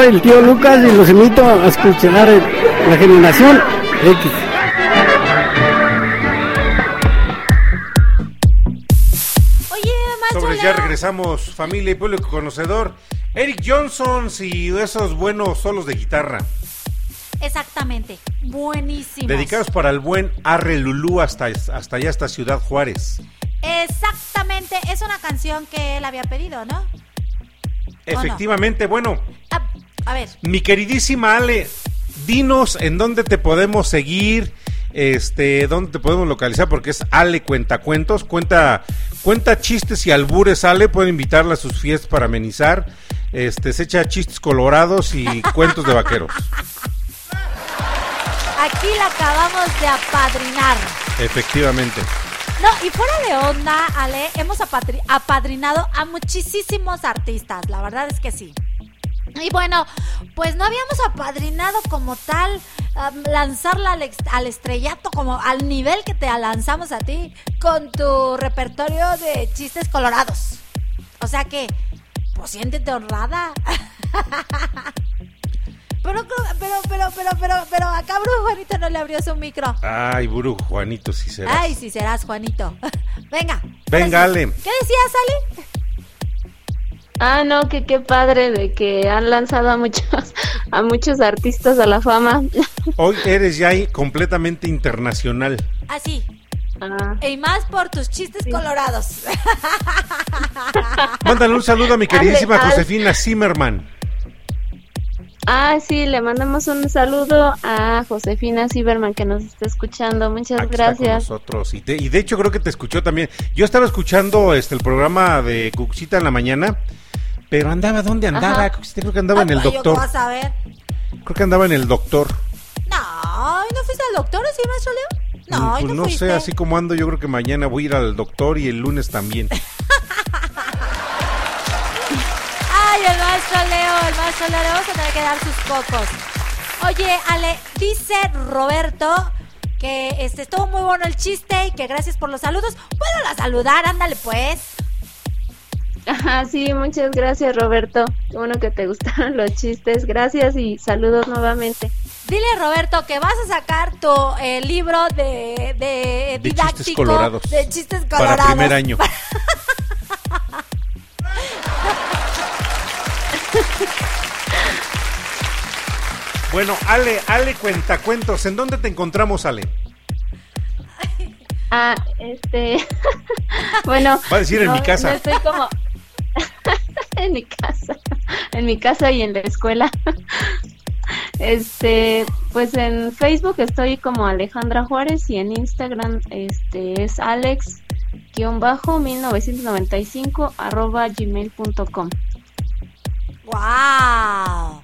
El tío Lucas y los invito a escuchar el- la generación X. Sobre ya regresamos, familia y público conocedor. Eric Johnson y esos buenos solos de guitarra. Exactamente. Buenísimo. Dedicados para el buen Arre Lulú hasta, hasta allá, hasta Ciudad Juárez. Exactamente. Es una canción que él había pedido, ¿no? Efectivamente, bueno, ver. mi queridísima Ale, dinos en dónde te podemos seguir, este, dónde te podemos localizar, porque es Ale Cuentacuentos, cuenta Cuenta chistes y albures, Ale, puede invitarla a sus fiestas para amenizar. Este, se echa chistes colorados y cuentos de vaqueros. Aquí la acabamos de apadrinar. Efectivamente. No, y fuera de onda, Ale, hemos apadrinado a muchísimos artistas, la verdad es que sí. Y bueno, pues no habíamos apadrinado como tal, am, lanzarla al, al estrellato, como al nivel que te lanzamos a ti, con tu repertorio de chistes colorados. O sea que, pues siéntete honrada. Pero, pero, pero, pero, pero, pero, acá Brujo Juanito no le abrió su micro. Ay, Buru, Juanito, si será. Ay, si serás Juanito. Venga. Venga, sí. Ale. ¿Qué decías, Ale? Ah, no, que qué padre de que han lanzado a muchos, a muchos artistas a la fama. Hoy eres ya completamente internacional. Así. Ah. Y más por tus chistes colorados. Mándale un saludo a mi queridísima Ale. Josefina Zimmerman. Ah, sí, le mandamos un saludo a Josefina Ciberman que nos está escuchando. Muchas Aquí está con gracias. nosotros. Y de, y de hecho creo que te escuchó también. Yo estaba escuchando este el programa de Cuxita en la mañana, pero andaba, ¿dónde andaba? Ajá. Creo que andaba en el yo doctor. ¿qué vas a ver? Creo que andaba en el doctor. No, ¿y ¿no fuiste al doctor, sí, maestro Leo? No, ¿y pues no, no sé, así como ando, yo creo que mañana voy a ir al doctor y el lunes también. Ay, el maestro Leo, el maestro Leo, le vamos a tener que dar sus cocos. Oye, Ale, dice Roberto que este estuvo muy bueno el chiste y que gracias por los saludos. Puedo la saludar, ándale pues. Ajá, sí, muchas gracias Roberto. Qué bueno que te gustaron los chistes. Gracias y saludos nuevamente. Dile Roberto que vas a sacar tu eh, libro de, de De didáctico chistes colorados. de chistes colorados. Para primer año. Bueno, Ale, Ale cuenta cuentos. ¿En dónde te encontramos, Ale? Ah, este. bueno. Va a decir en mi casa. no estoy como. en mi casa. En mi casa y en la escuela. Este, pues en Facebook estoy como Alejandra Juárez y en Instagram este es alex 1995 arroba gmail.com ¡Wow!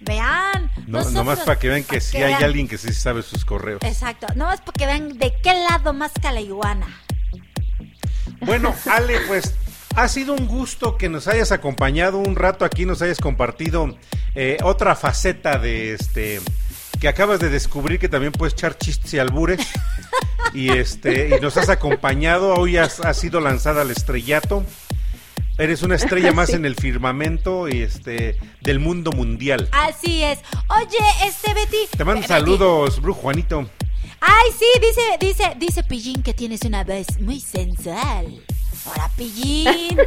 Vean. No, nosotros- nomás para que vean que sí que hay vean. alguien que sí sabe sus correos. Exacto, nomás para que vean de qué lado más que la iguana. Bueno, Ale, pues ha sido un gusto que nos hayas acompañado un rato aquí, nos hayas compartido eh, otra faceta de este que acabas de descubrir que también puedes echar chistes y albures y este y nos has acompañado hoy has, has sido lanzada al estrellato eres una estrella más Sí. en el firmamento y este del mundo mundial Así es. Oye, este Betty. te mando Betty. saludos Brujo Juanito Ay, sí, dice, dice, dice Pillín que tienes una voz muy sensual. Ahora, Pillín.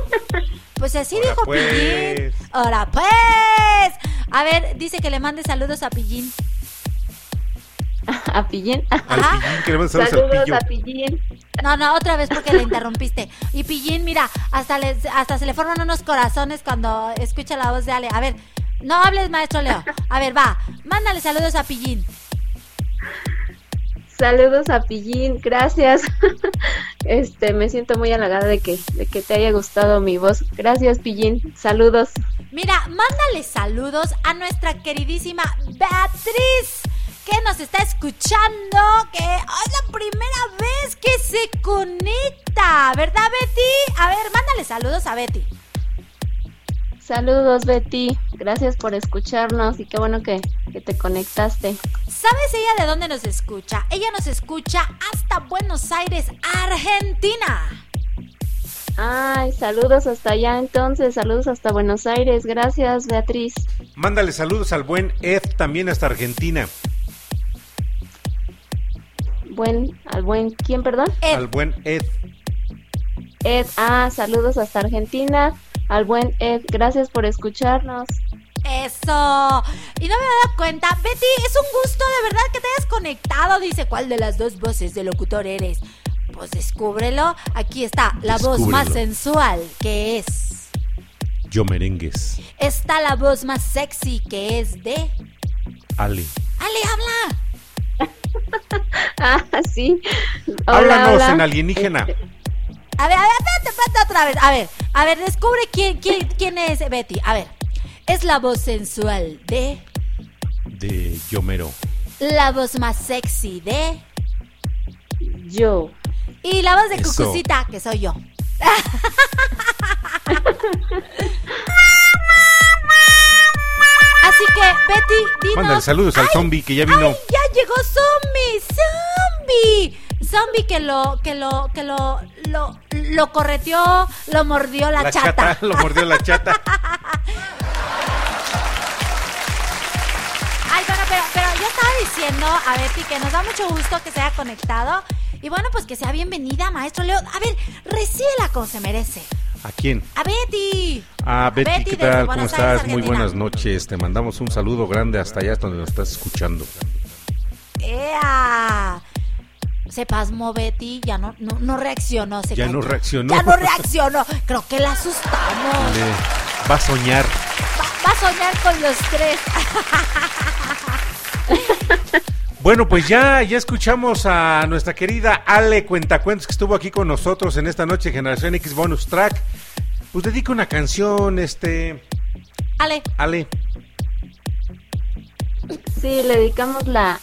Pues así dijo pues. Pillín. Ahora, pues. A ver, dice que le mande saludos a Pillín. a Pillín al pillín saludos, saludos al pillo a Pillín No, no, otra vez porque le interrumpiste. Y Pillín, mira, hasta, les, hasta se le forman unos corazones cuando escucha la voz de Ale. A ver, no hables, maestro Leo. A ver, va, mándale saludos a Pillín. Saludos a Pillín, gracias. Este, me siento muy halagada de que, de que te haya gustado mi voz. Gracias, Pillín. Saludos. Mira, mándale saludos a nuestra queridísima Beatriz, que nos está escuchando, que es la primera vez que se conecta, ¿verdad, Betty? A ver, mándale saludos a Betty. Saludos, Betty. Gracias por escucharnos y qué bueno que, que te conectaste. ¿Sabes ella de dónde nos escucha? Ella nos escucha hasta Buenos Aires, Argentina. Ay, saludos hasta allá entonces. Saludos hasta Buenos Aires. Gracias, Beatriz. mándale saludos al buen Ed también hasta Argentina Buen, al buen, ¿quién, perdón? al buen Ed Ed. Ah, saludos hasta Argentina. Al buen Ed. Gracias por escucharnos. Eso. Y no me he dado cuenta. Betty, es un gusto de verdad que te hayas conectado. Dice, ¿cuál de las dos voces de locutor eres? Pues descúbrelo. Aquí está la voz más sensual, que es. yo merengues Está la voz más sexy, que es de. Ale Ale, habla. Ah, sí. Hola, Háblanos hola. en alienígena. Este, A ver, a ver, espérate, espérate otra vez. A ver, a ver, descubre quién, quién, quién es Betty. A ver, es la voz sensual de. De Yomero. La voz más sexy de. Yo. Y la voz de Eso. Cucucita, que soy yo. Así que, Betty, dinos. Mándale saludos al ¡Ay! zombie que ya vino. ¡Ay, ya llegó Zombie! ¡Zombie! Zombie que lo, que lo, que lo, lo, lo correteó, lo mordió la, chata. Lo mordió la chata. Ay, bueno, pero, pero yo estaba diciendo a Betty que nos da mucho gusto que se haya conectado. Y bueno, pues que sea bienvenida, maestro Leo. A ver, recíbela como se merece. ¿A quién? A Betty. Ah, Betty, Betty ¿qué tal? ¿Cómo estás? Muy buenas noches. Te mandamos un saludo grande hasta allá donde nos estás escuchando. ¡Ea! Se pasmó Betty, ya no, no, no reaccionó. Se Ya cayó. no reaccionó. Ya no reaccionó. Creo que la asustamos. Le- va a soñar. Va, va a soñar con los tres. Bueno, pues ya, ya escuchamos a nuestra querida Ale Cuentacuentos que estuvo aquí con nosotros en esta noche Generación X Bonus Track. Pues dedica una canción, este, Ale. Ale. Sí, le dedicamos la,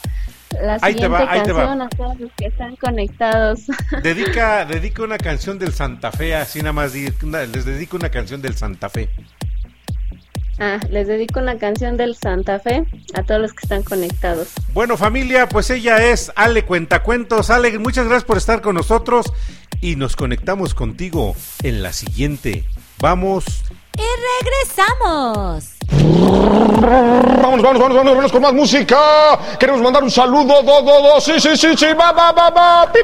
la Ahí te siguiente va, ahí te va. canción a todos los que están conectados. Dedica, dedica una canción del Santa Fe, así nada más les dedico una canción del Santa Fe. Ah, les dedico una canción del Santa Fe a todos los que están conectados. Bueno, familia, pues ella es Ale Cuentacuentos. Ale, muchas gracias por estar con nosotros y nos conectamos contigo en la siguiente. Vamos. Y regresamos. Vamos, vamos, vamos, vamos, vamos con más música. Queremos mandar un saludo, do, do, do, sí, sí, sí, sí, va, va, va, va, pi.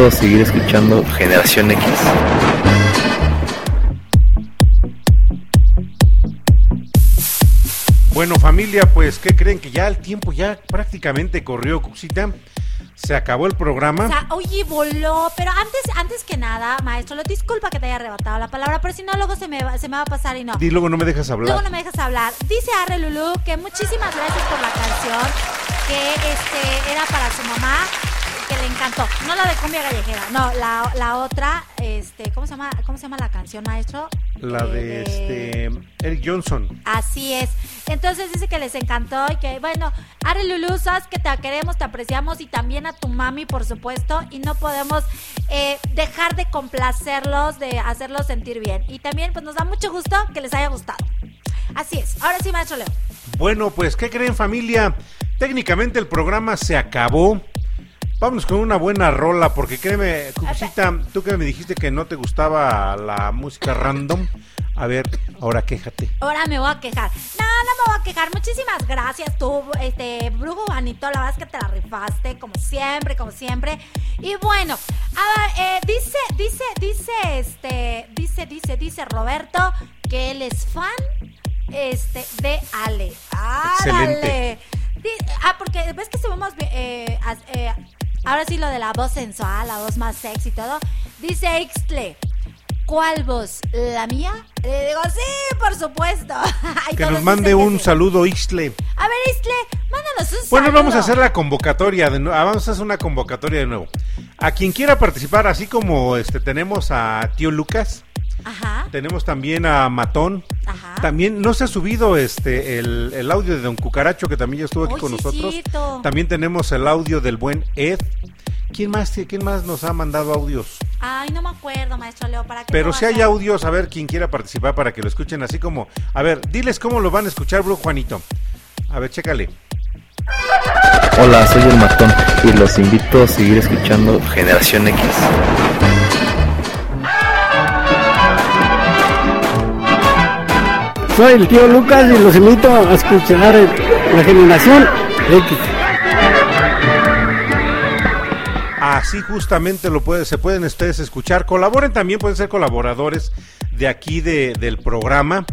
A seguir escuchando Generación X. Bueno, familia, pues, ¿qué creen? Que ya el tiempo ya prácticamente corrió, Cuxita. Se acabó el programa. O sea, oye, voló. Pero antes, antes que nada, maestro, lo disculpa que te haya arrebatado la palabra, pero si no, luego se me va, se me va a pasar y no. Y luego no me dejas hablar. Luego no me dejas hablar. Dice Arre Lulú que muchísimas gracias por la canción, que este era para su mamá, que le encantó. No la de cumbia callejera, no, la, la otra, este, ¿cómo se llama? ¿Cómo se llama la canción, maestro? La de este Eric Johnson. Así es. Entonces dice que les encantó y que, bueno, Ari Lulu, sabes que te queremos, te apreciamos y también a tu mami, por supuesto, y no podemos eh, dejar de complacerlos, de hacerlos sentir bien. Y también, pues nos da mucho gusto que les haya gustado. Así es. Ahora sí, maestro Leo. Bueno, pues, ¿qué creen, familia? Técnicamente el programa se acabó. Vámonos con una buena rola, porque créeme, Cucucita, tú que me dijiste que no te gustaba la música random. A ver, ahora quéjate. Ahora me voy a quejar. No, no me voy a quejar. Muchísimas gracias tú, este, Brujo Juanito. La verdad es que te la rifaste, como siempre, como siempre. Y bueno, a ver, eh, dice, dice, dice, este, dice, dice, dice Roberto que él es fan, este, de Ale. ¡Árale! Excelente. Ah, porque ves que subimos, eh, eh, ahora sí lo de la voz sensual, la voz más sexy y todo. Dice Ixtle, ¿cuál voz? ¿La mía? Le digo, sí, por supuesto. Que nos mande un sí. saludo, Ixtle. A ver, Ixtle, mándanos un Bueno, saludo. vamos a hacer la convocatoria de nuevo. Vamos a hacer una convocatoria de nuevo. A quien quiera participar, así como este tenemos a Tío Lucas, Ajá. tenemos también a Matón. También no se ha subido este el, el audio de Don Cucaracho, que también ya estuvo aquí Oy, con sí, nosotros. cierto. También tenemos el audio del buen Ed. ¿Quién más, quién más nos ha mandado audios? Ay, no me acuerdo, maestro Leo, ¿para qué? Pero si hay audios, a ver quién quiera participar para que lo escuchen así como... A ver, diles cómo lo van a escuchar, Bro Juanito. A ver, chécale. Hola, soy el Matón y los invito a seguir escuchando Generación X. Soy el tío Lucas y los invito a escuchar la generación X. Así justamente lo puede, se pueden ustedes escuchar. Colaboren también, pueden ser colaboradores de aquí de- del programa,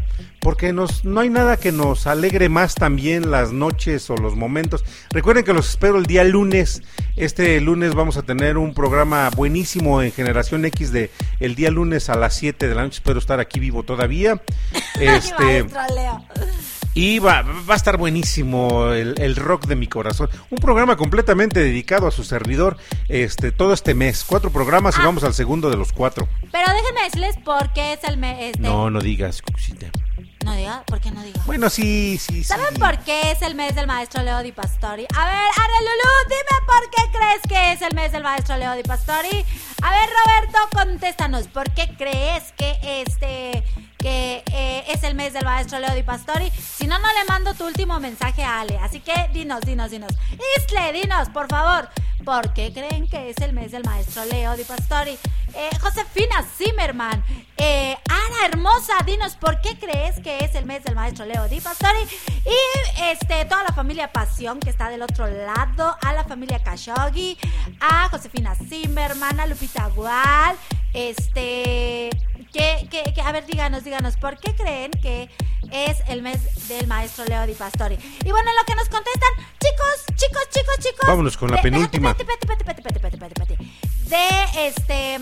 porque nos, no hay nada que nos alegre más también las noches o los momentos. Recuerden que los espero el día lunes. Este lunes vamos a tener un programa buenísimo en Generación X de el día lunes a las 7 de la noche. Espero estar aquí vivo todavía. Este, y va, va a estar buenísimo el, el rock de mi corazón. Un programa completamente dedicado a su servidor este todo este mes. Cuatro programas Ah. y vamos al segundo de los cuatro. Pero déjenme decirles por qué es el mes. Este, No, no digas, Cuxita. No diga, ¿por qué no diga? Bueno, sí, sí, sí. ¿Saben por qué es el mes del maestro Leo Di Pastori? A ver, Lulú, dime por qué crees que es el mes del maestro Leo Di Pastori. A ver, Roberto, contéstanos, ¿por qué crees que este que eh, es el mes del maestro Leo Di Pastori? Si no, no le mando tu último mensaje a Ale. Así que dinos, dinos, dinos. Isle, dinos, por favor. ¿Por qué creen que es el mes del maestro Leo Di Pastori? Eh, Josefina Zimmerman, eh, Ana Hermosa, dinos por qué crees que es el mes del maestro Leo Di Pastori y este toda la familia Pasión que está del otro lado, a la familia Khashoggi, a Josefina Zimmerman, a Lupita Gual, este que, que, que- a ver, díganos, díganos, ¿por qué creen que es el mes del maestro Leo Di Pastori? Y bueno, en lo que nos contestan, chicos, chicos, chicos, chicos. Vámonos con la de- penúltima. espérate, espérate, espérate. De este.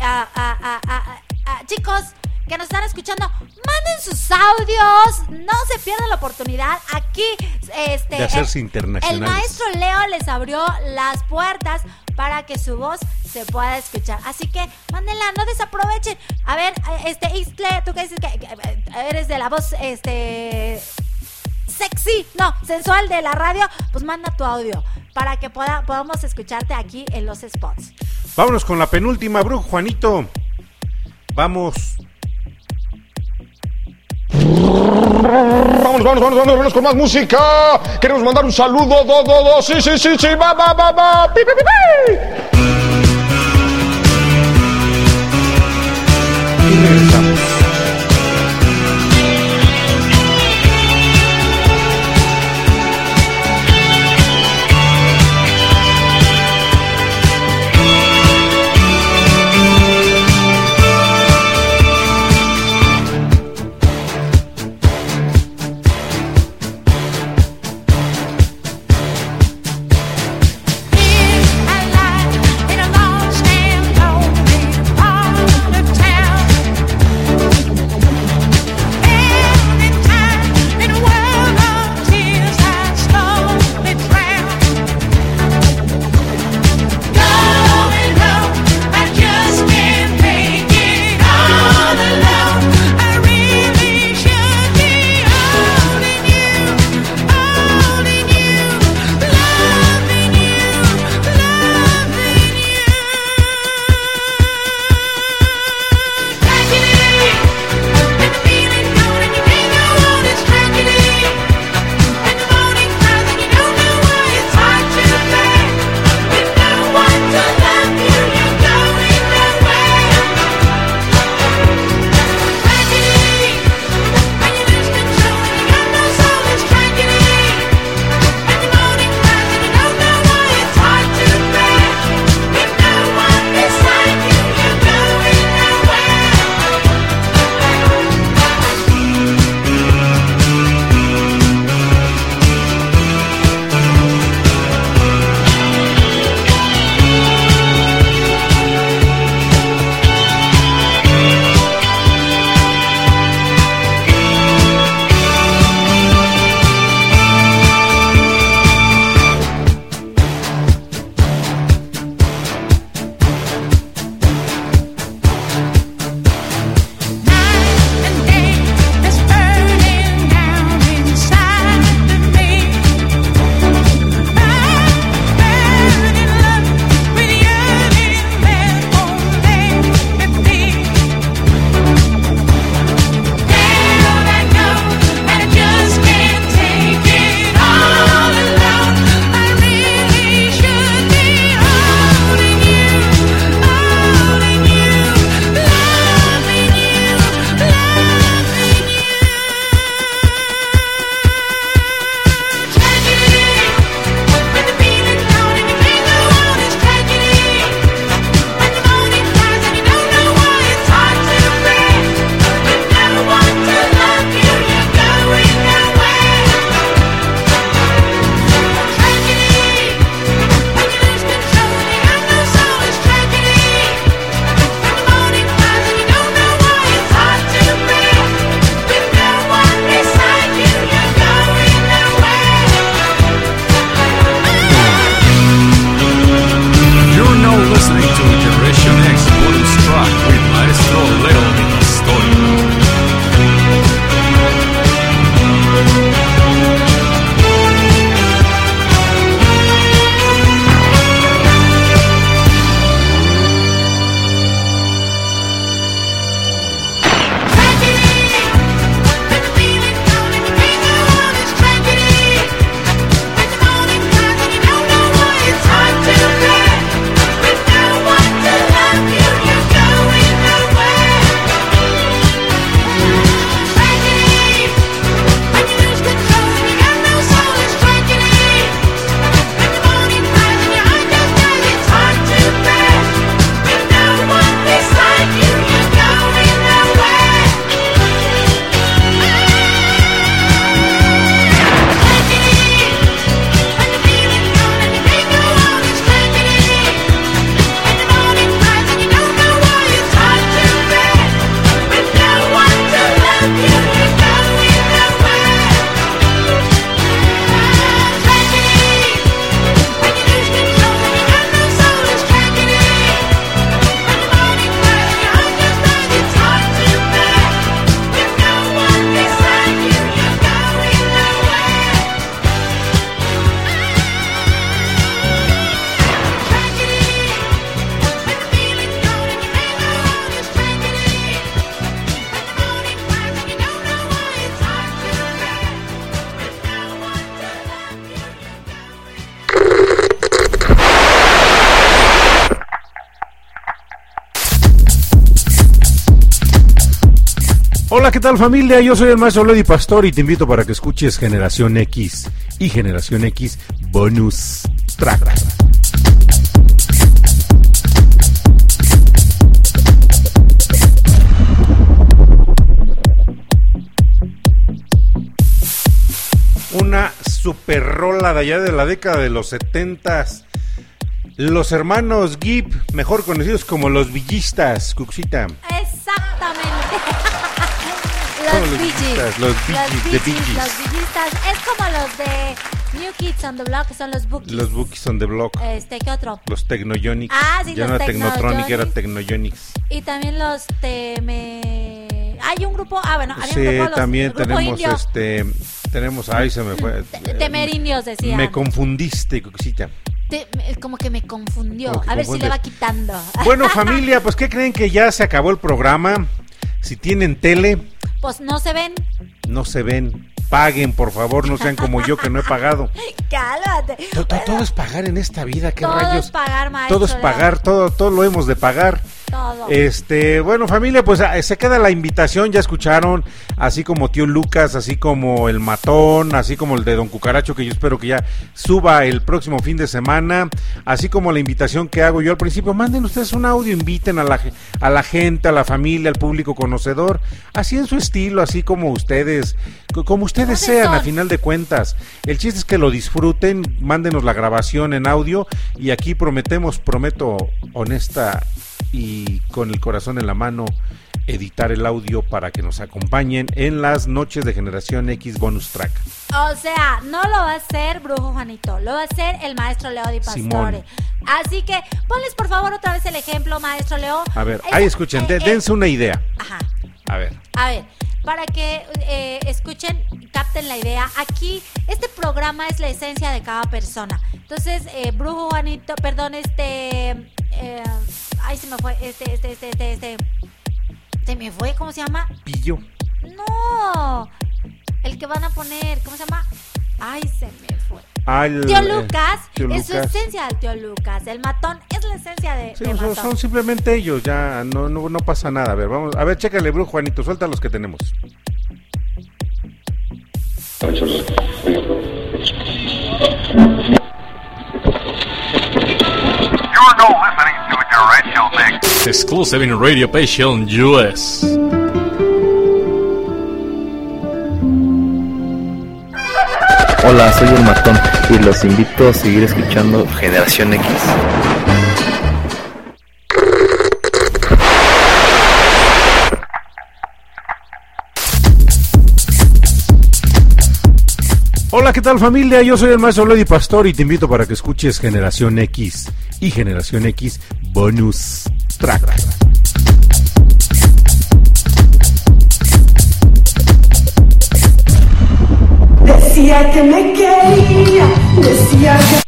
ah, ah, ah, chicos que nos están escuchando, manden sus audios. No se pierdan la oportunidad. Aquí, este. De hacerse el-. El maestro Leo les abrió las puertas para que su voz se pueda escuchar. Así que mándenla, no desaprovechen. A ver, este, Ixtle, tú que dices que, eres de la voz, este sexy, no, sensual de la radio, pues manda tu audio para que pueda, podamos escucharte aquí en los spots. Vámonos con la penúltima, Bro Juanito. Vamos. Vamos, vamos, vamos, vamos, vamos con más música. Queremos mandar un saludo, do, do, do, sí, sí, sí, sí, va, va, va, va, pi, pi, pi, tal familia? Yo soy el maestro Lady Pastor y te invito para que escuches Generación X y Generación X Bonus Track. Una super rola de allá de la década de los 70s. Los hermanos Gibb, mejor conocidos como los villistas, Cuxita. Como los Bee los Bee Gees. Los. Es como los de New Kids on the Block, que son los Bookies. Los Bookies on the Block. Este, ¿qué otro? Los Technoyonics. Ah, sí, ya los no era Technotronic, era Technoyonics. Y también los Teme... Hay un grupo, ah, bueno, había Sí, un grupo, los, también grupo tenemos indio. este. Tenemos. Ay, se me fue. Temerindios decían. Me confundiste, Cuxita. Te- como que me confundió. Que A ver si le va quitando. Bueno, familia, pues ¿qué creen que ya se acabó el programa? Si tienen tele, Pues no se ven. no se ven. Paguen, por favor, no sean como yo que no he pagado. Cálmate. To- to- Todo, es pagar en esta vida, qué Todo rayos. es pagar, maestro. todo es pagar, todo, todo lo hemos de pagar. Todo. Este, bueno, familia, pues ah, se queda la invitación, ya escucharon, así como tío Lucas, así como el matón, así como el de Don Cucaracho, que yo espero que ya suba el próximo fin de semana, así como la invitación que hago yo al principio, manden ustedes un audio, inviten a la, a la gente, a la familia, al público conocedor, así en su estilo, así como ustedes, co- como ustedes sean, a final de cuentas. El chiste es que lo disfruten, mándenos la grabación en audio y aquí prometemos, prometo honesta y con el corazón en la mano editar el audio para que nos acompañen en las noches de generación X bonus track. O sea, no lo va a hacer Brujo Juanito, lo va a hacer el maestro Leo Di Pastore. Simón. Así que ponles por favor otra vez el ejemplo, maestro Leo. A ver, ahí escuchen, eh, eh, dense una idea. Ajá. A ver. A ver, para que eh, escuchen, capten la idea, aquí este programa es la esencia de cada persona. Entonces, eh, Brujo Juanito, perdón, este... eh, ay, se me fue, este, este, este, este, este... Se me fue, ¿cómo se llama? Pillo. No, el que van a poner, ¿cómo se llama? Ay, se me fue. Ah, el, Tío eh, Lucas, Tío es su Lucas. esencia del tío Lucas. El matón es la esencia de, Sí, de son, matón. son simplemente ellos, ya no, no, no pasa nada. A ver, vamos, a ver, chécale, Brujo Juanito, suelta los que tenemos. You're now listening to Directional Mix. Exclusive in Radio Passion US. Hola, soy el matón y los invito a seguir escuchando Generación X. Hola, ¿qué tal familia? Yo soy el maestro Lady Pastor y te invito para que escuches Generación X y Generación X Bonus Track. Decía que me quería, decía que...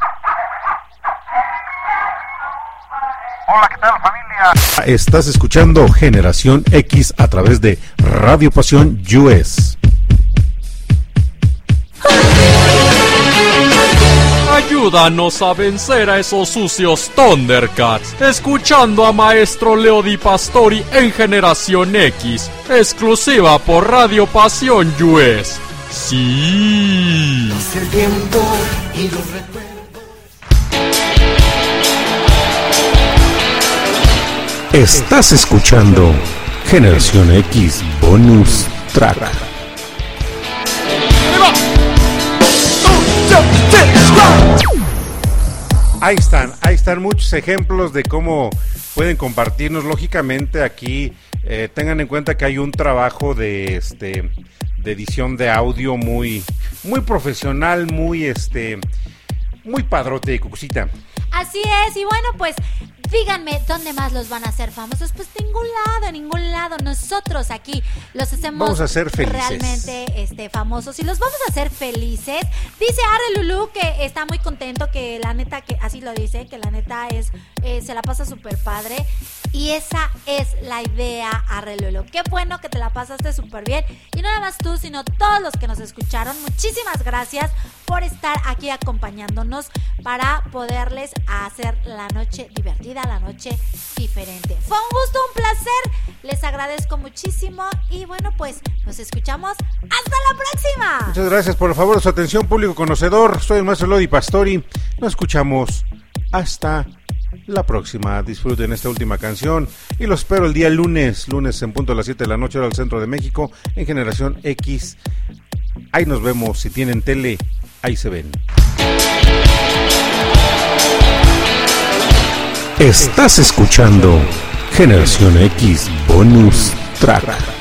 Hola, ¿qué tal familia? Estás escuchando Generación X a través de Radio Pasión US. Ayúdanos a vencer a esos sucios Thundercats, escuchando a Maestro Leo Di Pastori en Generación X, exclusiva por Radio Pasión US. Sí. Estás escuchando Generación X Bonus Track. Ahí están, ahí están muchos ejemplos de cómo pueden compartirnos. Lógicamente aquí eh, tengan en cuenta que hay un trabajo de este edición de audio muy muy profesional, muy este muy padrote. Así es, y bueno, pues díganme dónde más los van a hacer famosos. Pues ningún lado, ningún lado. Nosotros aquí los hacemos Vamos a ser felices. realmente este, famosos y los vamos a hacer felices. Dice Arre Lulu que está muy contento, que la neta, que así lo dice, que la neta es, eh, se la pasa súper padre. Y esa es la idea, Arreluelo. Qué bueno que te la pasaste súper bien. Y no nada más tú, sino todos los que nos escucharon. Muchísimas gracias por estar aquí acompañándonos para poderles hacer la noche divertida, la noche diferente. Fue un gusto, un placer. Les agradezco muchísimo. Y bueno, pues nos escuchamos. ¡Hasta la próxima! Muchas gracias por el favor su atención, público conocedor. Soy el maestro Lodi Pastori. Nos escuchamos hasta la próxima. Disfruten esta última canción y los espero el día lunes, lunes en punto a las 7 de la noche hora del centro de México en Generación X. Ahí nos vemos. Si tienen tele, ahí se ven. Estás escuchando Generación X Bonus Track.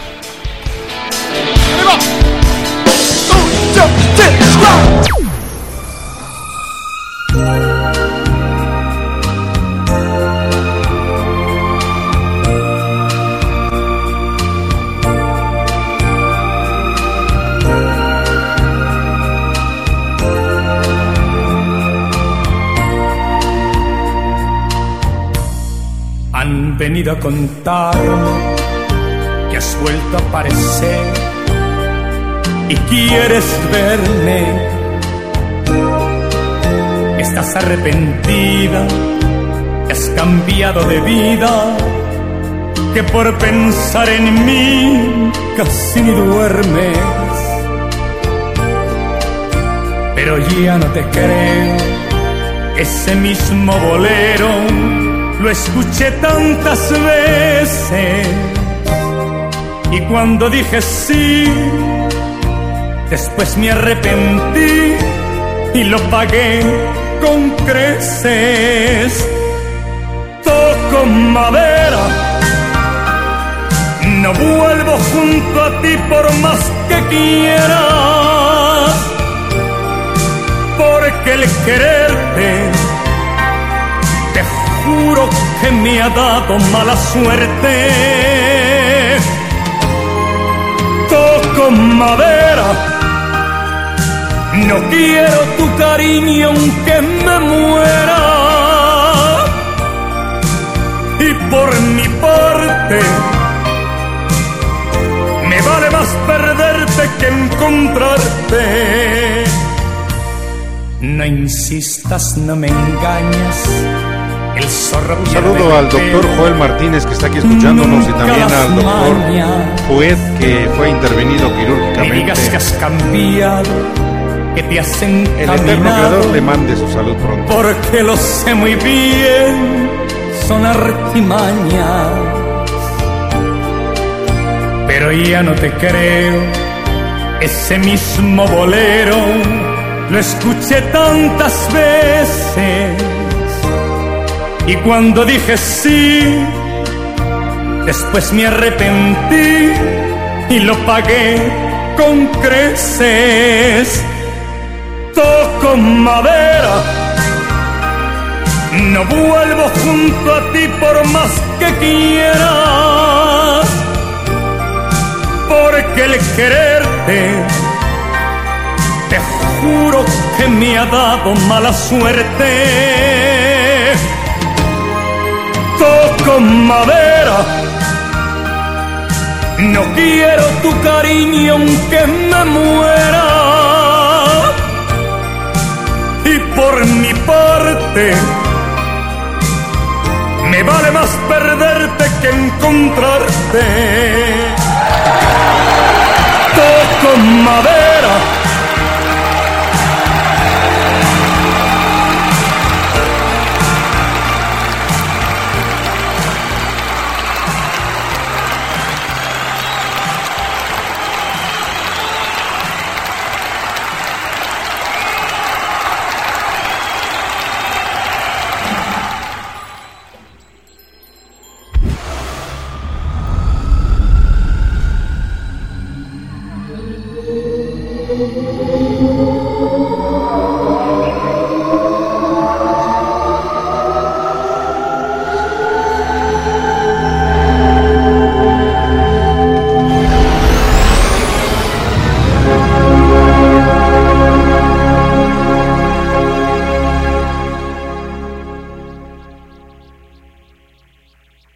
A contarme que has vuelto a aparecer y quieres verme. Estás arrepentida, que has cambiado de vida, que por pensar en mí casi ni duermes. Pero ya no te creo, ese mismo bolero lo escuché tantas veces y cuando dije sí, después me arrepentí y lo pagué con creces. Toco madera, no vuelvo junto a ti por más que quiera, porque el quererte te juro que me ha dado mala suerte. Toco madera, no quiero tu cariño aunque me muera. Y por mi parte, me vale más perderte que encontrarte. No insistas, no me engañas. Un saludo al doctor. Joel Martínez que está aquí escuchándonos y también al doctor. Fued que fue intervenido Me quirúrgicamente. El eterno creador le mande su salud pronto. Porque lo sé muy bien, son artimañas. Pero ya no te creo, ese mismo bolero lo escuché tantas veces. Y cuando dije sí, después me arrepentí y lo pagué con creces. Toco madera no vuelvo junto a ti por más que quiera, porque el quererte, te juro que me ha dado mala suerte. Toco madera, no quiero tu cariño aunque me muera. Y por mi parte, me vale más perderte que encontrarte. Toco madera.